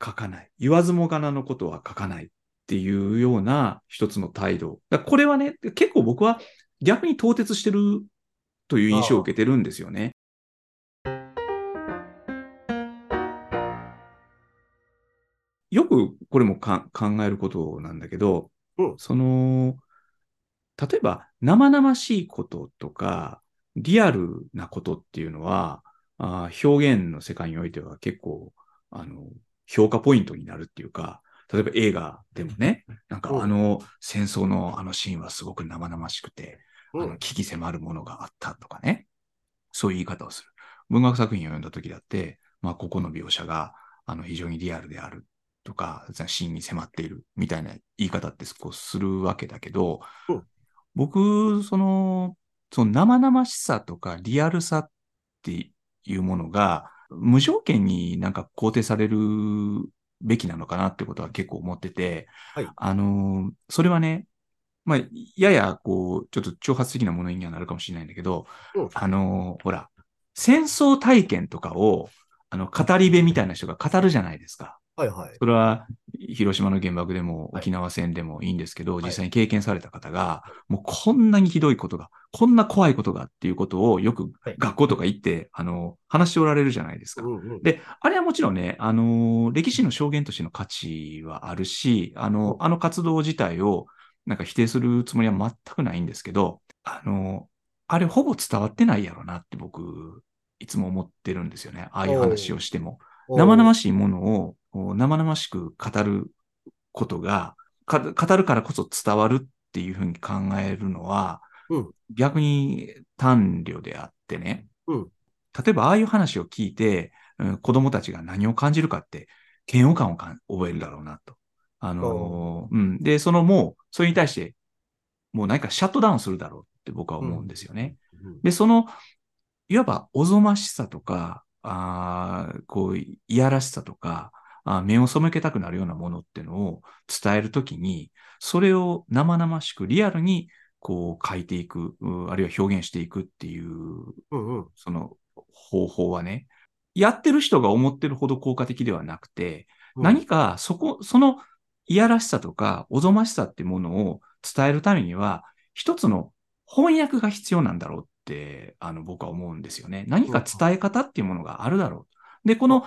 書かない。言わずもがなのことは書かないっていうような一つの態度。これはね、結構僕は逆に凍結してるという印象を受けてるんですよね。よくこれもか考えることなんだけど、うんその、例えば生々しいこととか、リアルなことっていうのは、あー表現の世界においては結構、あの、評価ポイントになるっていうか、例えば映画でもね、なんかうん。あの戦争のあのシーンはすごく生々しくて、うん。あの危機迫るものがあったとかね、そういう言い方をする。文学作品を読んだ時だって、まあ、ここの描写があの非常にリアルであるとか、シーンに迫っているみたいな言い方ってこうするわけだけど、うん。僕、その、その生々しさとかリアルさっていうものが、無条件になんか肯定されるべきなのかなってことは結構思ってて、はいあの、それはね、まあ、やや、こう、ちょっと挑発的なものにはなるかもしれないんだけど、うんあの、ほら、戦争体験とかを、あの、語り部みたいな人が語るじゃないですか。はいはい。それは、広島の原爆でもはい沖縄戦でもいいんですけど、い実際に経験された方が、もうこんなにひどいことが、こんな怖いことがっていうことをよくはい学校とか行って、あの、話しておられるじゃないですか。うんうん。で、あれはもちろんね、あの、歴史の証言としての価値はあるし、あの、あの活動自体を、なんか否定するつもりは全くないんですけど、あの、あれほぼ伝わってないやろなって僕、いつも思ってるんですよね。ああいう話をしても。生々しいものを生々しく語ることが、語るからこそ伝わるっていうふうに考えるのは、うん、逆に単慮であってね、うん、例えばああいう話を聞いて、うん、子供たちが何を感じるかって、嫌悪感を覚えるだろうなと。あのー、うん。で、そのもう、それに対して、もう何かシャットダウンするだろうって僕は思うんですよね。うん、で、その、いわばおぞましさとか、あこう、いやらしさとか、あ目を背けたくなるようなものっていうのを伝えるときに、それを生々しくリアルにこう書いていく、あるいは表現していくっていう、うんうん、その方法はね、やってる人が思ってるほど効果的ではなくて、うん、何かそこ、そのいやらしさとかおぞましさってものを伝えるためには、一つの翻訳が必要なんだろうって、あの、僕は思うんですよね。何か伝え方っていうものがあるだろう。で、この、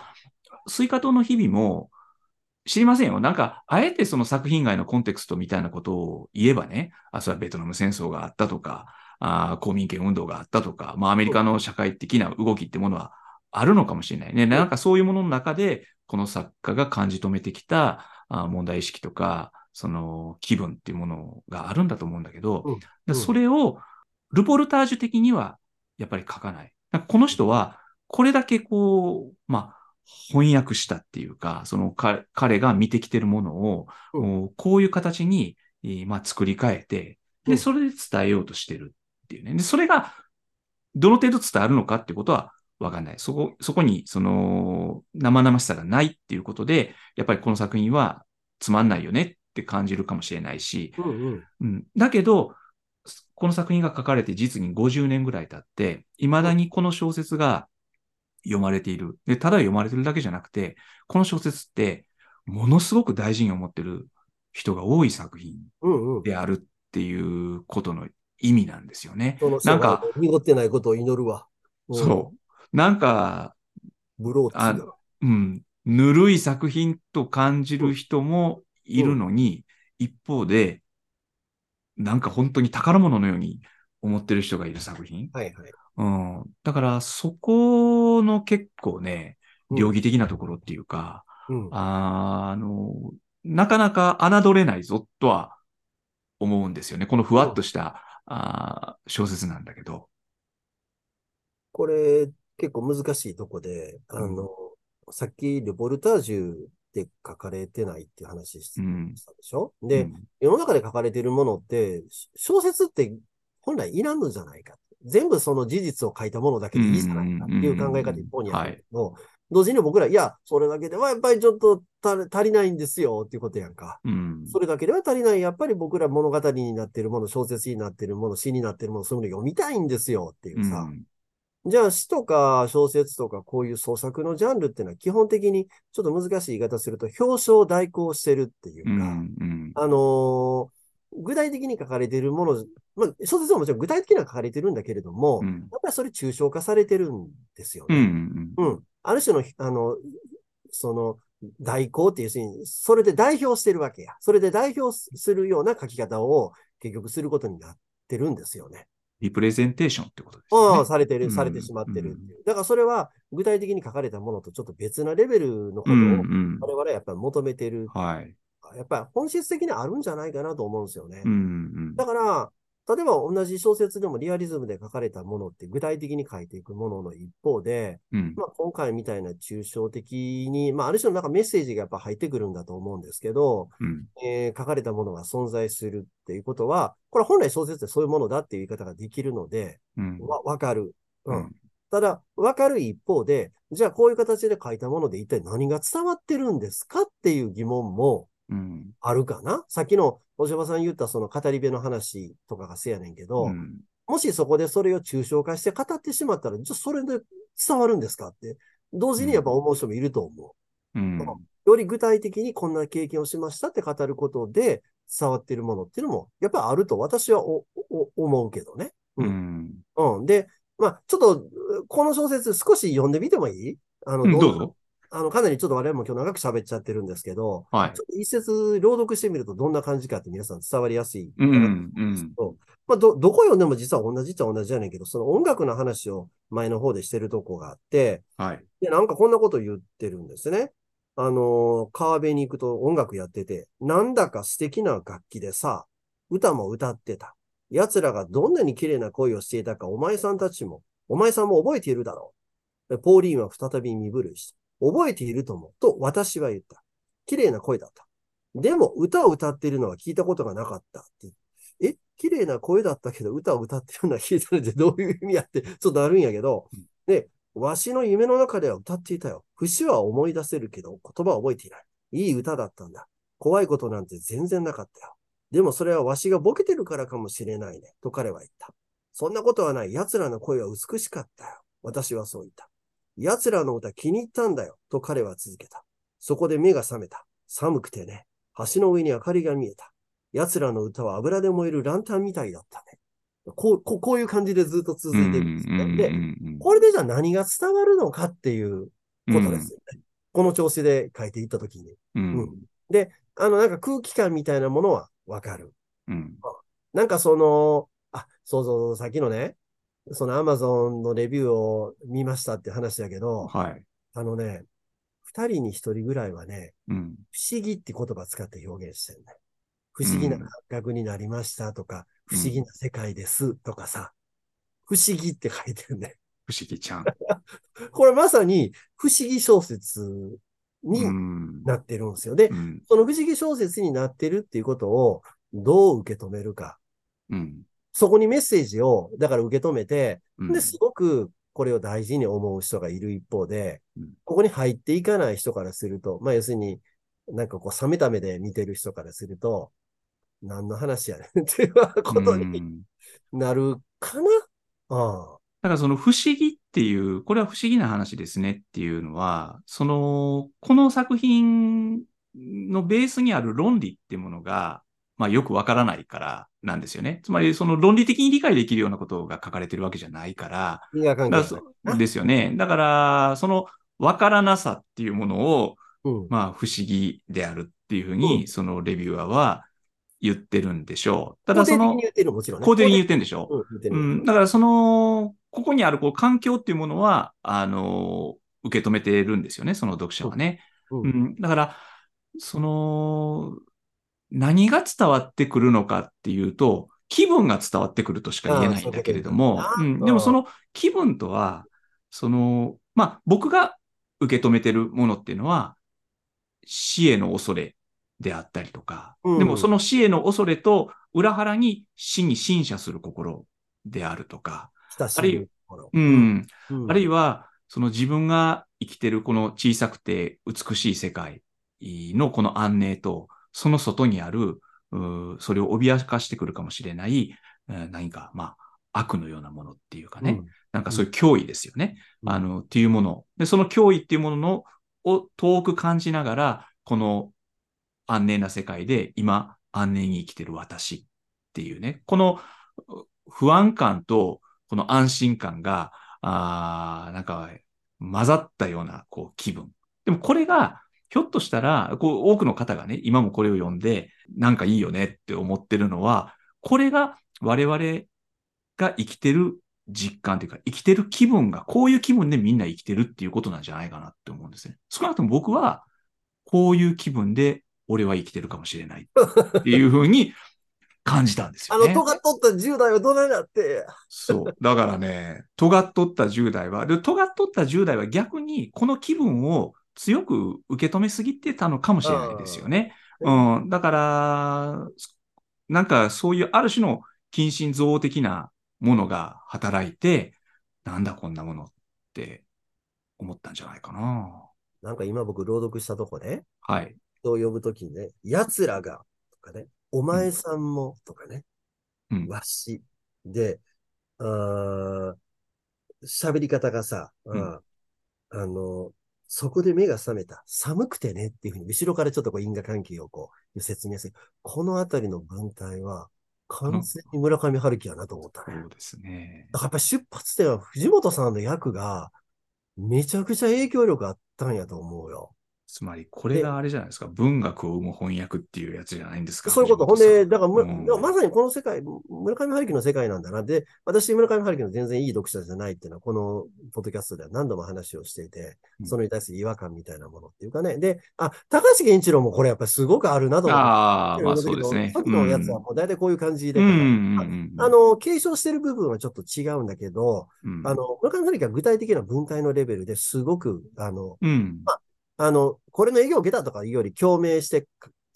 西瓜糖の日々も、知りませんよ。なんか、あえてその作品外のコンテクストみたいなことを言えばね、あ、それはベトナム戦争があったとか、あ公民権運動があったとか、まあアメリカの社会的な動きってものはあるのかもしれないね。なんかそういうものの中で、この作家が感じ止めてきたあ問題意識とか、その気分っていうものがあるんだと思うんだけど、うんうん、それをルポルタージュ的にはやっぱり書かない。この人はこれだけこう、まあ、翻訳したっていうか、その彼が見てきてるものを、うん、こういう形に、まあ、作り変えて、で、それで伝えようとしてるっていうね。で、それがどの程度伝わるのかってことはわかんない。そこ、そこに、その、生々しさがないっていうことで、やっぱりこの作品はつまんないよねって感じるかもしれないし、うんうんうん、だけど、この作品が書かれて実に50年ぐらい経って、未だにこの小説が読まれている。で、ただ読まれてるだけじゃなくて、この小説って、ものすごく大事に思ってる人が多い作品であるっていうことの意味なんですよね。うんうん、なんか、濁ってないことを祈るわ。そう。なんか、ブローあうん、ぬるい作品と感じる人もいるのに、うん、一方で、なんか本当に宝物のように思ってる人がいる作品。はいはい。うん。だから、そこの結構ね、両義的なところっていうか、うん、あの、なかなか侮れないぞとは思うんですよね。このふわっとした、うん、あ小説なんだけど。これ、結構難しいとこで、あの、うん、さっきルポルタージュで書かれてないっていう話したでしょ、うん、で、世の中で書かれてるものって、小説って本来いらんのじゃないか。全部その事実を書いたものだけでいいじゃないかっていう考え方一方にあるけど、同時に僕ら、いや、それだけではやっぱりちょっと足りないんですよっていうことやんか。うん、それだけでは足りない。やっぱり僕ら物語になってるもの、小説になってるもの、詩になってるもの、そういうのを読みたいんですよっていうさ。うんじゃあ詩とか小説とかこういう創作のジャンルっていうのは基本的にちょっと難しい言い方すると表彰代行してるっていうか、うんうん、あのー、具体的に書かれているもの、まあ、小説はもちろん具体的には書かれてるんだけれども、うん、やっぱりそれ抽象化されてるんですよね。うんうん、うん、ある種の、あの、その、代行っていうし、それで代表してるわけや。それで代表するような書き方を結局することになってるんですよね。リプレゼンテーションってことですね。ああ、されてる、されてしまってるっていう。だからそれは具体的に書かれたものとちょっと別なレベルのことを我々はやっぱり求めてる。はい。やっぱり本質的にあるんじゃないかなと思うんですよね。うんうん、だから、例えば同じ小説でもリアリズムで書かれたものって具体的に書いていくものの一方で、うん、まあ、今回みたいな抽象的に、まあ、ある種のなんかメッセージがやっぱ入ってくるんだと思うんですけど、うん、えー、書かれたものが存在するっていうことは、これ本来小説ってそういうものだっていう言い方ができるので、うん、わわかる。うん。ただ、わかる一方で、じゃあこういう形で書いたもので一体何が伝わってるんですかっていう疑問もあるかな、うん、さっきのおじばさん言ったその語り部の話とかがせやねんけど、うん、もしそこでそれを抽象化して語ってしまったら、じゃあそれで伝わるんですかって、同時にやっぱ思う人もいると思う。うん、より具体的にこんな経験をしましたって語ることで伝わっているものっていうのも、やっぱりあると私は思うけどね。うん。うん。で、まあ、ちょっと、この小説少し読んでみてもいい？あの、どうぞ。あの、かなりちょっと我々も今日長く喋っちゃってるんですけど、はいちょ。っと一節朗読してみるとどんな感じかって皆さん伝わりやすい。うん、うん。まあ、ど、どこ読んでも実は同じっちゃ同じじゃねんけど、その音楽の話を前の方でしてるとこがあって、はい。で、なんかこんなこと言ってるんですね。あのー川辺に行くと音楽やってて、なんだか素敵な楽器でさ、歌も歌ってた。奴らがどんなに綺麗な声をしていたか、お前さんたちも、お前さんも覚えているだろう。でポーリーンは再び身震いした。覚えているとも、と私は言った。綺麗な声だった。でも、歌を歌っているのは聞いたことがなかったって。え、綺麗な声だったけど、歌を歌ってるのは聞いたのって どういう意味やって、ちょっとなるんやけど、で、わしの夢の中では歌っていたよ。節は思い出せるけど、言葉は覚えていない。いい歌だったんだ。怖いことなんて全然なかったよ。でもそれはわしがボケてるからかもしれないね。と彼は言った。そんなことはない。奴らの声は美しかったよ。私はそう言った。奴らの歌気に入ったんだよ。と彼は続けた。そこで目が覚めた。寒くてね。橋の上に明かりが見えた。奴らの歌は油で燃えるランタンみたいだったね。こう、こうこういう感じでずっと続いてるんですね。で、でこれでじゃあ何が伝わるのかっていうことですよね。この調子で書いていったときに。うん。うんで、あの、なんか空気感みたいなものはわかる。うん。なんかその、あ、そうそう、さっきのね、そのアマゾンのレビューを見ましたって話だけど、はい。あのね、二人に一人ぐらいはね、うん。不思議って言葉使って表現してるね。不思議な感覚になりましたとか、うん不思議な世界ですとかさ、不思議って書いてるね。不思議ちゃん。これまさに不思議小説うにん。なってるんですよ。でう、ん。その不思議小説になってるっていうことをどう受け止めるか。うん。そこにメッセージを、だから受け止めて、うん。で、すごくこれを大事に思う人がいる一方でうん、ここに入っていかない人からすると、まあ要するに、なんかこう冷めた目で見てる人からすると、何の話やねん っていうことうにん。なるかな？あ。だからその不思議っていう、これは不思議な話ですねっていうのは、その、この作品のベースにある論理っていうものが、まあよくわからないからなんですよね。つまりその論理的に理解できるようなことが書かれてるわけじゃないから、あ、因果関係だからそですよね。だから、そのわからなさっていうものを、うん。まあ不思議であるっていうふううに、んそのレビュアーは言ってるんでしょう。ただその肯定的に、言ってるのもちろんね。肯定的に言ってるんでしょう。うん、だからその、ここにあるこう環境っていうものは、あの、受け止めてるんですよね、その読者はね。うんうん、だから、その、何が伝わってくるのかっていうと、気分が伝わってくるとしか言えないんだけれどもでもその気分とは、その、まあ、僕が受け止めてるものっていうのは、死への恐れであったりとか、うん。でもその死への恐れと裏腹に死に審査する心であるとか、親しいところ。うん、うん。あるいは、その自分が生きてるこの小さくて美しい世界のこの安寧と、その外にある、それを脅かしてくるかもしれない、えー何か、まあ、悪のようなものっていうかね、なんかそういう脅威ですよね。うんあの、っていうもの。で、その脅威っていうもののを遠く感じながら、この安寧な世界で今安寧に生きてる私っていうね、このう不安感とこの安心感が、あーなんか混ざったようなこう気分。でもこれが、ひょっとしたら、こう多くの方がね、今もこれを読んで、なんかいいよねって思ってるのは、これが我々が生きてる実感というか、生きてる気分が、こういう気分でみんな生きてるっていうことなんじゃないかなって思うんですね。少なくとも僕は、こういう気分で俺は生きてるかもしれないっていうふうに感じたんですあの、よね。尖っとった10代はどないなって。そう。だからね、尖っとった10代は、で、尖っとった10代は逆にこの気分を強く受け止めすぎてたのかもしれないですよね。あうん。だから、なんかそういうある種の近親憎悪的なものが働いて、なんだこんなものって思ったんじゃないかな。なんか今僕朗読したとこで、はい。人を呼ぶときにね、奴らが、とかね、お前さんも、とかね、うんわし。で、あー喋り方がさ、あーあの、そこで目が覚めた。寒くてねっていうふうに、後ろからちょっとこう因果関係をこう、説明する。このあたりの文体は、完全に村上春樹やなと思ったね。そうですねだ。からやっぱり出発点は藤本さんの役が、めちゃくちゃ影響力あったんやと思うよ。つまり、これがあれじゃないですか。文学を生む翻訳っていうやつじゃないんですか。そういうこと。ほんで、だからむ、うんだからまさにこの世界、村上春樹の世界なんだな。で、私、村上春樹の全然いい読者じゃないっていうのは、このポッドキャストでは何度も話をしていてう、んそれに対する違和感みたいなものっていうかね。で、あ、高橋源一郎もこれやっぱりすごくあるなと思。ああ、まあそうですね。さっきのやつはもう大体こういう感じで、うんうんうんうん。あの、継承してる部分はちょっと違うんだけど、うん、あの、村上春樹は具体的な文体のレベルですごく、あの、うん。あの、これの影響を受けたとかいうより共鳴して、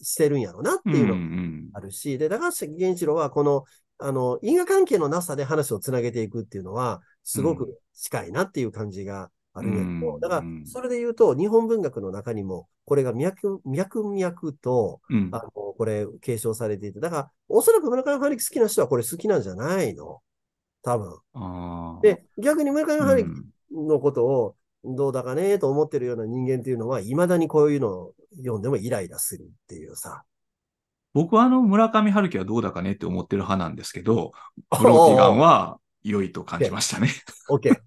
してるんやろうなっていうのがんんあるし、で、高橋源一郎はこの、あの、因果関係のなさで話をつなげていくっていうのは、すごく近いなっていう感じがあるんやけど、うん。だから、それで言うと、日本文学の中にも、これが脈、脈々と、うん。あの、これ、継承されていて、だから、おそらく村上春樹好きな人はこれ好きなんじゃないの？多分。で、逆に村上春樹うん。のことを、どうだかねと思ってるような人間っていうのは、未だにこういうのを読んでもイライラするっていうさ。僕はあの、村上春樹はどうだかねって思ってる派なんですけど、ブローティガンは良いと感じましたね。オッケー。い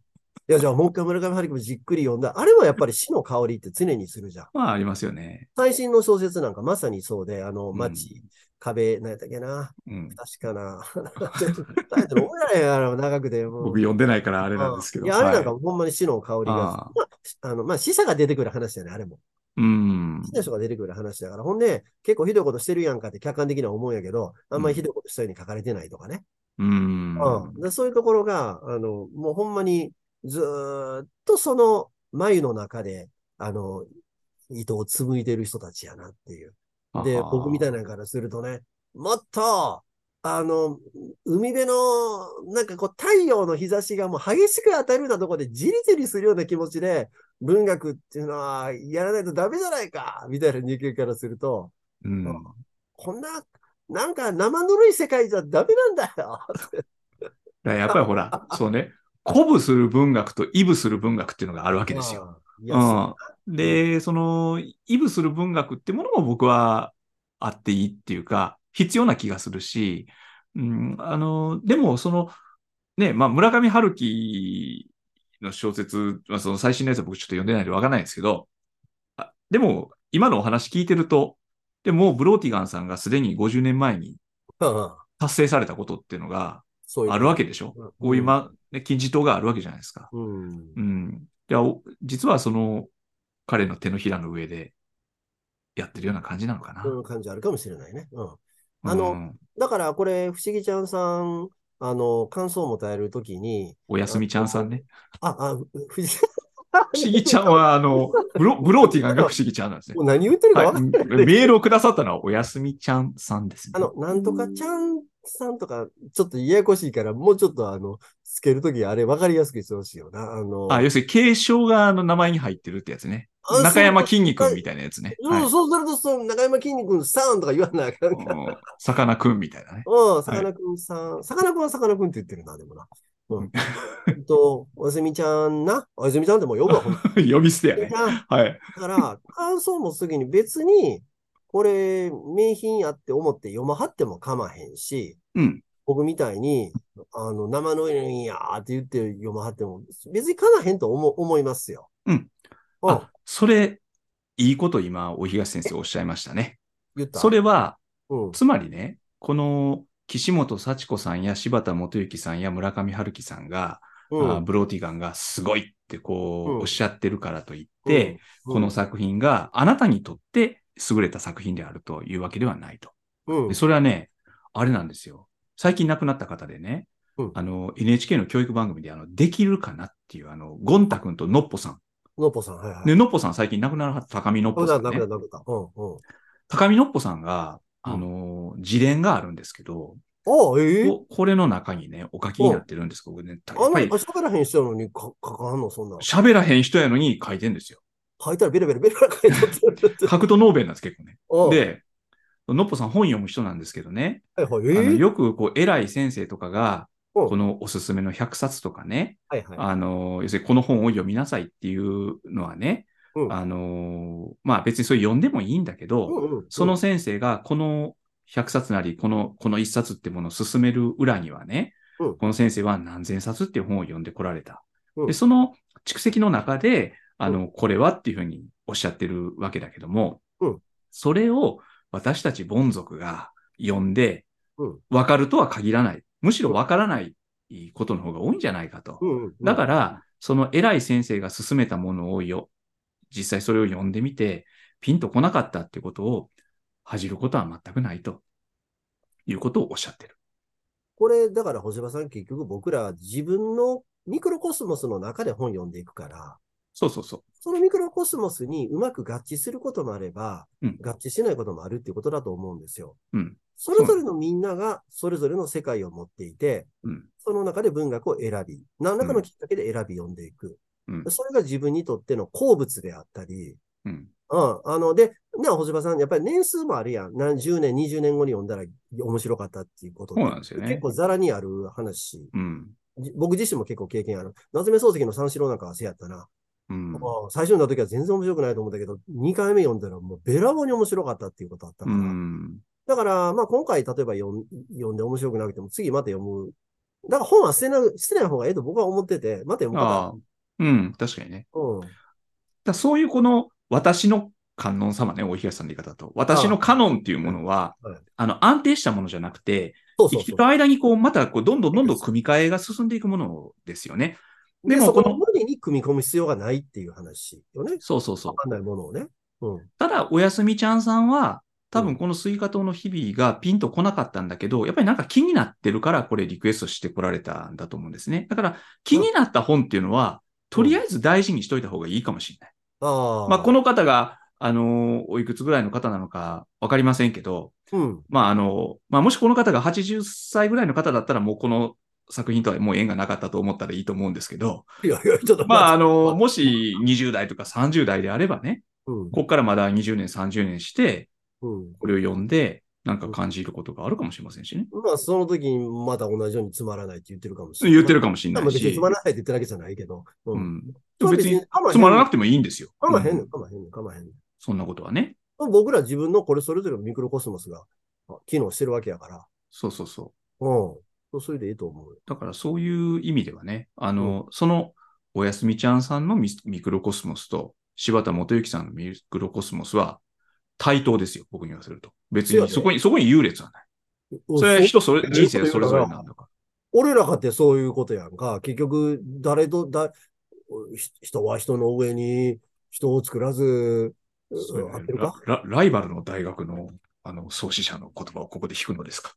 や、じゃあもう一回村上春樹もじっくり読んだ。あれはやっぱり死の香りって常にするじゃん。まあ、ありますよね。最新の小説なんかまさにそうで、あの、う壁、何やったっけな。うん。確かな。タイトル覚えられへんやろ、長くて。僕読んでないからあれなんですけど。いや、あれなんはいかほんまに死の香りが。あの、まあ、死者が出てくる話だよね、あれも。うん。死な人が出てくる話だから。ほんで、結構ひどいことしてるやんかって客観的には思うんやけど、あんまりひどいことしたように書かれてないとかね。うん。うん。でそういうところが、あの、もうほんまにずーっとその眉の中で、あの、糸を紡いでる人たちやなっていう。で、僕みたいなのからするとね、もっと、あの、海辺の、なんかこう、太陽の日差しがもう激しく当たるようなところでじりじりするような気持ちで、文学っていうのはやらないとダメじゃないかみたいな人間からすると、うん。こんな、なんか生ぬるい世界じゃダメなんだよやっぱりほら、そうね、鼓舞する文学とイブする文学っていうのがあるわけですよ。うん。で、その、イブする文学ってものも僕はあっていいっていうか、必要な気がするし、うん、あの、でもその、ね、まあ村上春樹の小説、まあその最新のやつは僕ちょっと読んでないんでわからないんですけど、あでも今のお話聞いてると、でもブローティガンさんがすでに50年前に達成されたことっていうのが。あるわけでしょうんこういう、ま、ね、金字塔があるわけじゃないですか。うん。うん。実はその、彼の手のひらの上でやってるような感じなのかな。そういう感じあるかもしれないね。うん。あのうんだから、これ、不思議ちゃんさん、あの、感想をもたえるときに、おやすみちゃんさんね。あ、あ、ふじ、不思議ちゃんは、あの、ブロブローティガンが不思議ちゃんなんですね何言ってるかはい。メールをくださったのはおやすみちゃんさんですね。あの、なんとかちゃんさんとか、ちょっとややこしいから、もうちょっとあの、つけるときあれ分かりやすくしてほしいよな。あの、あ、要するに継承があの名前に入ってるってやつね。あ中山きんに君みたいなやつね。そうはいそうすると、そう、中山きんに君さんとか言わなあかんから。うんさかなクンみたいなね。うん、さかなクンさん、さかなクンはさかなクンって言ってるな、でもな。うん。えっと、おやすみちゃんな。おやすみちゃんってもう呼ぶわ、呼び捨てやね。はい。だから、感想もすぐに別に、これ、名品やって思って読まはっても構わへんし、うん。僕みたいに、あの、生のいるんやーって言って読まはっても、別にかなへんと思思いますよ。うん。うん。あ、それ、いいこと今、お東先生おっしゃいましたね。言った？それは、うん。つまりね、この岸本幸子さんや柴田元幸さんや村上春樹さんが、うんあブローティガンがすごいってこう、うんおっしゃってるからといって、、うんこの、作品があなたにとって優れた作品であるというわけではないと。うんでそれはね、あれなんですよ。最近亡くなった方でね、うんあの、NHK の教育番組で、あの、できるかなっていう、あの、ゴンタ君とノッポさん。のっぽさん、はいはい。で、ノッポさん最近亡くならはった高見ノッポさん、ね。うん、うん。高見のっぽさんが、うんあの、自伝があるんですけど、ああ、ええ？ここれの中にね、お書きになってるんですけど、僕ね、あ喋らへん人なのにか書かんの、そんな。喋らへん人やのに書いてんですよ。書いたらベラベラベラ書いてって。書くとノーベルなんです、結構ね。うん、で、のっぽさん本読む人なんですけどね、はいはい、ええよくこう偉い先生とかが、うん。このおすすめの100冊とかね、はいはい。あの、要するにこの本を読みなさいっていうのはね、うん。あの、まあ別にそれ読んでもいいんだけど、うんうんその先生がこの100冊なり、この、この1冊ってものを進める裏にはね、うん。この先生は何千冊っていう本を読んでこられた。うん。で、その蓄積の中で、あの、これはっていうふうにおっしゃってるわけだけども、うんそれを私たち凡族が読んでうん、わかるとは限らない。むしろわからないことの方が多いんじゃないかと。だから、その偉い先生が勧めたものをよ、実際それを読んでみて、ピンとこなかったってことを恥じることは全くないということをおっしゃってる。これ、だから、星葉さん、結局僕ら自分のミクロコスモスの中で本読んでいくから、そうそうそそのミクロコスモスにうまく合致することもあれば、うん合致しないこともあるっていうことだと思うんですよ。う。うん。それぞれのみんながそれぞれの世界を持っていて、うん。その中で文学を選び、何らかのきっかけで選び読んでいく。うん。それが自分にとっての好物であったり、うん。うん、あの、で、ね、星葉さん、やっぱり年数もあるやん。何十年、二十年後に読んだら面白かったっていうことそうなんですよね結構ザラにある話。うん。じ僕自身も結構経験ある。夏目漱石の三四郎なんかはせやったな。うん。まあ最初読んだ時は全然面白くないと思ったけど、2回目読んだらもうべらぼうに面白かったっていうことあったかうら。ん。だから、まあ今回例えば読んで面白くなくても次また読む。だから本は捨てな捨てない方がいいと僕は思ってて、また読むああか。うん。確かにね。ら。うん。だそういうこの私の観音様ね、大東さんの言い方だと。私のカノンっていうものは、はいあの、安定したものじゃなくて、そうそうそう生きていく。間にこう、またこう、どんどんどんどん組み替えが進んでいくものですよね。ででも、もこの無理に組み込む必要がないっていう話よね。そうそうそうわ。かんないものをね。うん。ただ、おやすみちゃんさんは、多分この西瓜糖の日々がピンとこなかったんだけど、やっぱりなんか気になってるからこれリクエストしてこられたんだと思うんですね。だから気になった本っていうのは、とりあえず大事にしといた方がいいかもしれない。ああ。まあこの方が、あのーおいくつぐらいの方なのかわかりませんけど、うん。まああの、まあもしこの方が80歳ぐらいの方だったらもうこの作品とはもう縁がなかったと思ったらいいと思うんですけど、いやいや、ちょっとまああの、もし20代とか30代であればね、うん。ここからまだ20年、30年して、うん。これを読んで、なんか感じることがあるかもしれませんしね。まあ、その時にまた同じようにつまらないって言ってるかもしれない。言ってるかもしれないしつ。まらないって言ってるわけじゃないけど。う。うん別につまらなくてもいいんですよ。うんかまへんねん、かまへんねん、かまへんねん。そんなことはね。僕ら自分のこれそれぞれのミクロコスモスがあ機能してるわけやから。そうそうそう。うん。そうそれでいいと思う。だからそういう意味ではね、あの、その、おやすみちゃんさんのミクロコスモスと、柴田元幸さんのミクロコスモスは、対等ですよ、僕に言わせると。別にそこに、そこに優劣はない。それは人それ、人生それぞれなんだか俺らかってそういうことやんか。結局、誰と、だ、ひ人は人の上に人を作らず、ら。それ合ってるか？ララライバルの大学の、あの、創始者の言葉をここで引くのですか？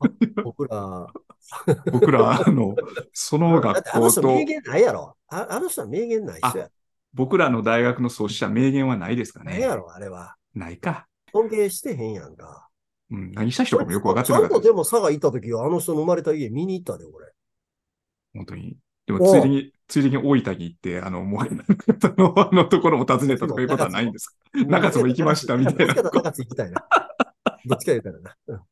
僕ら。僕ら、あの、その学てあの校と人名、言ないやろ。ああの人は名言ない人や。僕らの大学の創始者、名言はないですかね。ないやろ、あれは。ないか。尊敬してへんやんか。うん、何した人かもよくわかってなかったでも佐賀行った時は、あの人の生まれた家見に行ったで、俺。本当に。でも、ついでに、ついでに大分に行って、あの、もう、あの、あのところも訪ねたとかいうことはないんですか？中津も行きましたみたいな中津行きたいな。どっちか言うたらな。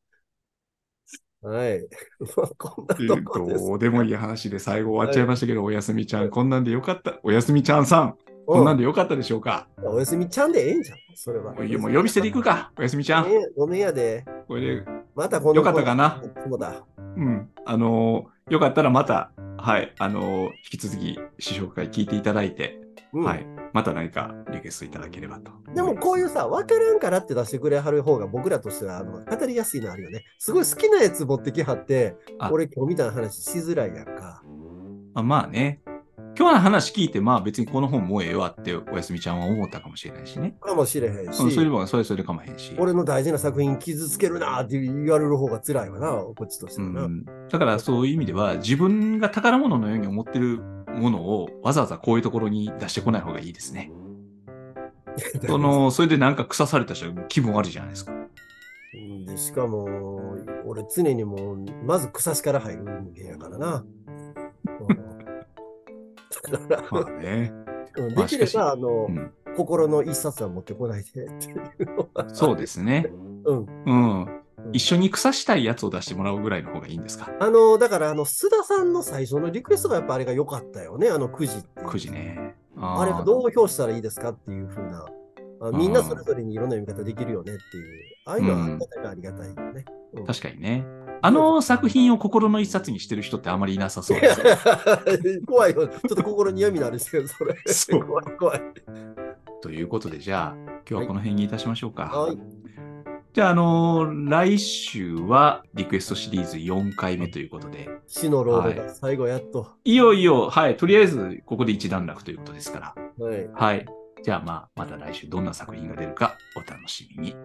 うんはい。まあこんなとこです。どうでもいい話で最後終わっちゃいましたけど、おやすみちゃん、こんなんでよかった。おやすみちゃんさん、こんなんでよかったでしょうか？うんおやすみちゃんでええんじゃん。それは。もう呼び捨てでいくか。おやすみちゃん。ごめんごめんやで。これで、またこの。よかったかな？そうだ。うん。あのーよかったらまた、はい、あのー引き続き試食会聞いていただいて、うんはい、また何かリクエストいただければと。でもこういうさ、わからんからって出してくれはる方が僕らとしてはあの語りやすいのあるよね。すごい好きなやつ持ってきはってあ、俺今日みたいな話しづらいやんか。あまあね、今日の話聞いて、まあ別にこの本もうええわっておやすみちゃんは思ったかもしれないしね。かもしれへんしうん、それはそれそれでかまへんし。俺の大事な作品傷つけるなって言われる方が辛いわな、こっちとしてうはな。ん、だからそういう意味では、自分が宝物のように思ってるものをわざわざこういうところに出してこない方がいいですね。その、それでなんか腐された人は気分悪いじゃないですか。うんでしかも、俺常にもう、まず草しから入る人間やからな。うんだから、まあね。できれば、あの、うん、心の一冊は持ってこないでっていうのは。そうですね。うん。うん。一緒に腐したいやつを出してもらうぐらいの方がいいんですか？あの、だから、あの、須田さんの最初のリクエストがやっぱあれが良かったよね、あの9時っていう。9時ね。あれはどう表したらいいですかっていうふうな。あみんなそれぞれにいろんな読み方できるよねっていう。ああいうのはありがたいありがたいよね。うん確かにね。あの作品を心の一冊にしてる人ってあまりいなさそうです。怖いよ。ちょっと心に闇なんですけど、それ。そう怖い 怖い。ということで、じゃあ、今日はこの辺にいたしましょうか。はい。じゃあ、あのー来週はリクエストシリーズ4回目ということで、死のロードはが最後やっと。いよいよ、はい、とりあえずここで一段落ということですから、はい。はい。じゃあ、まあ、また来週どんな作品が出るかお楽しみに。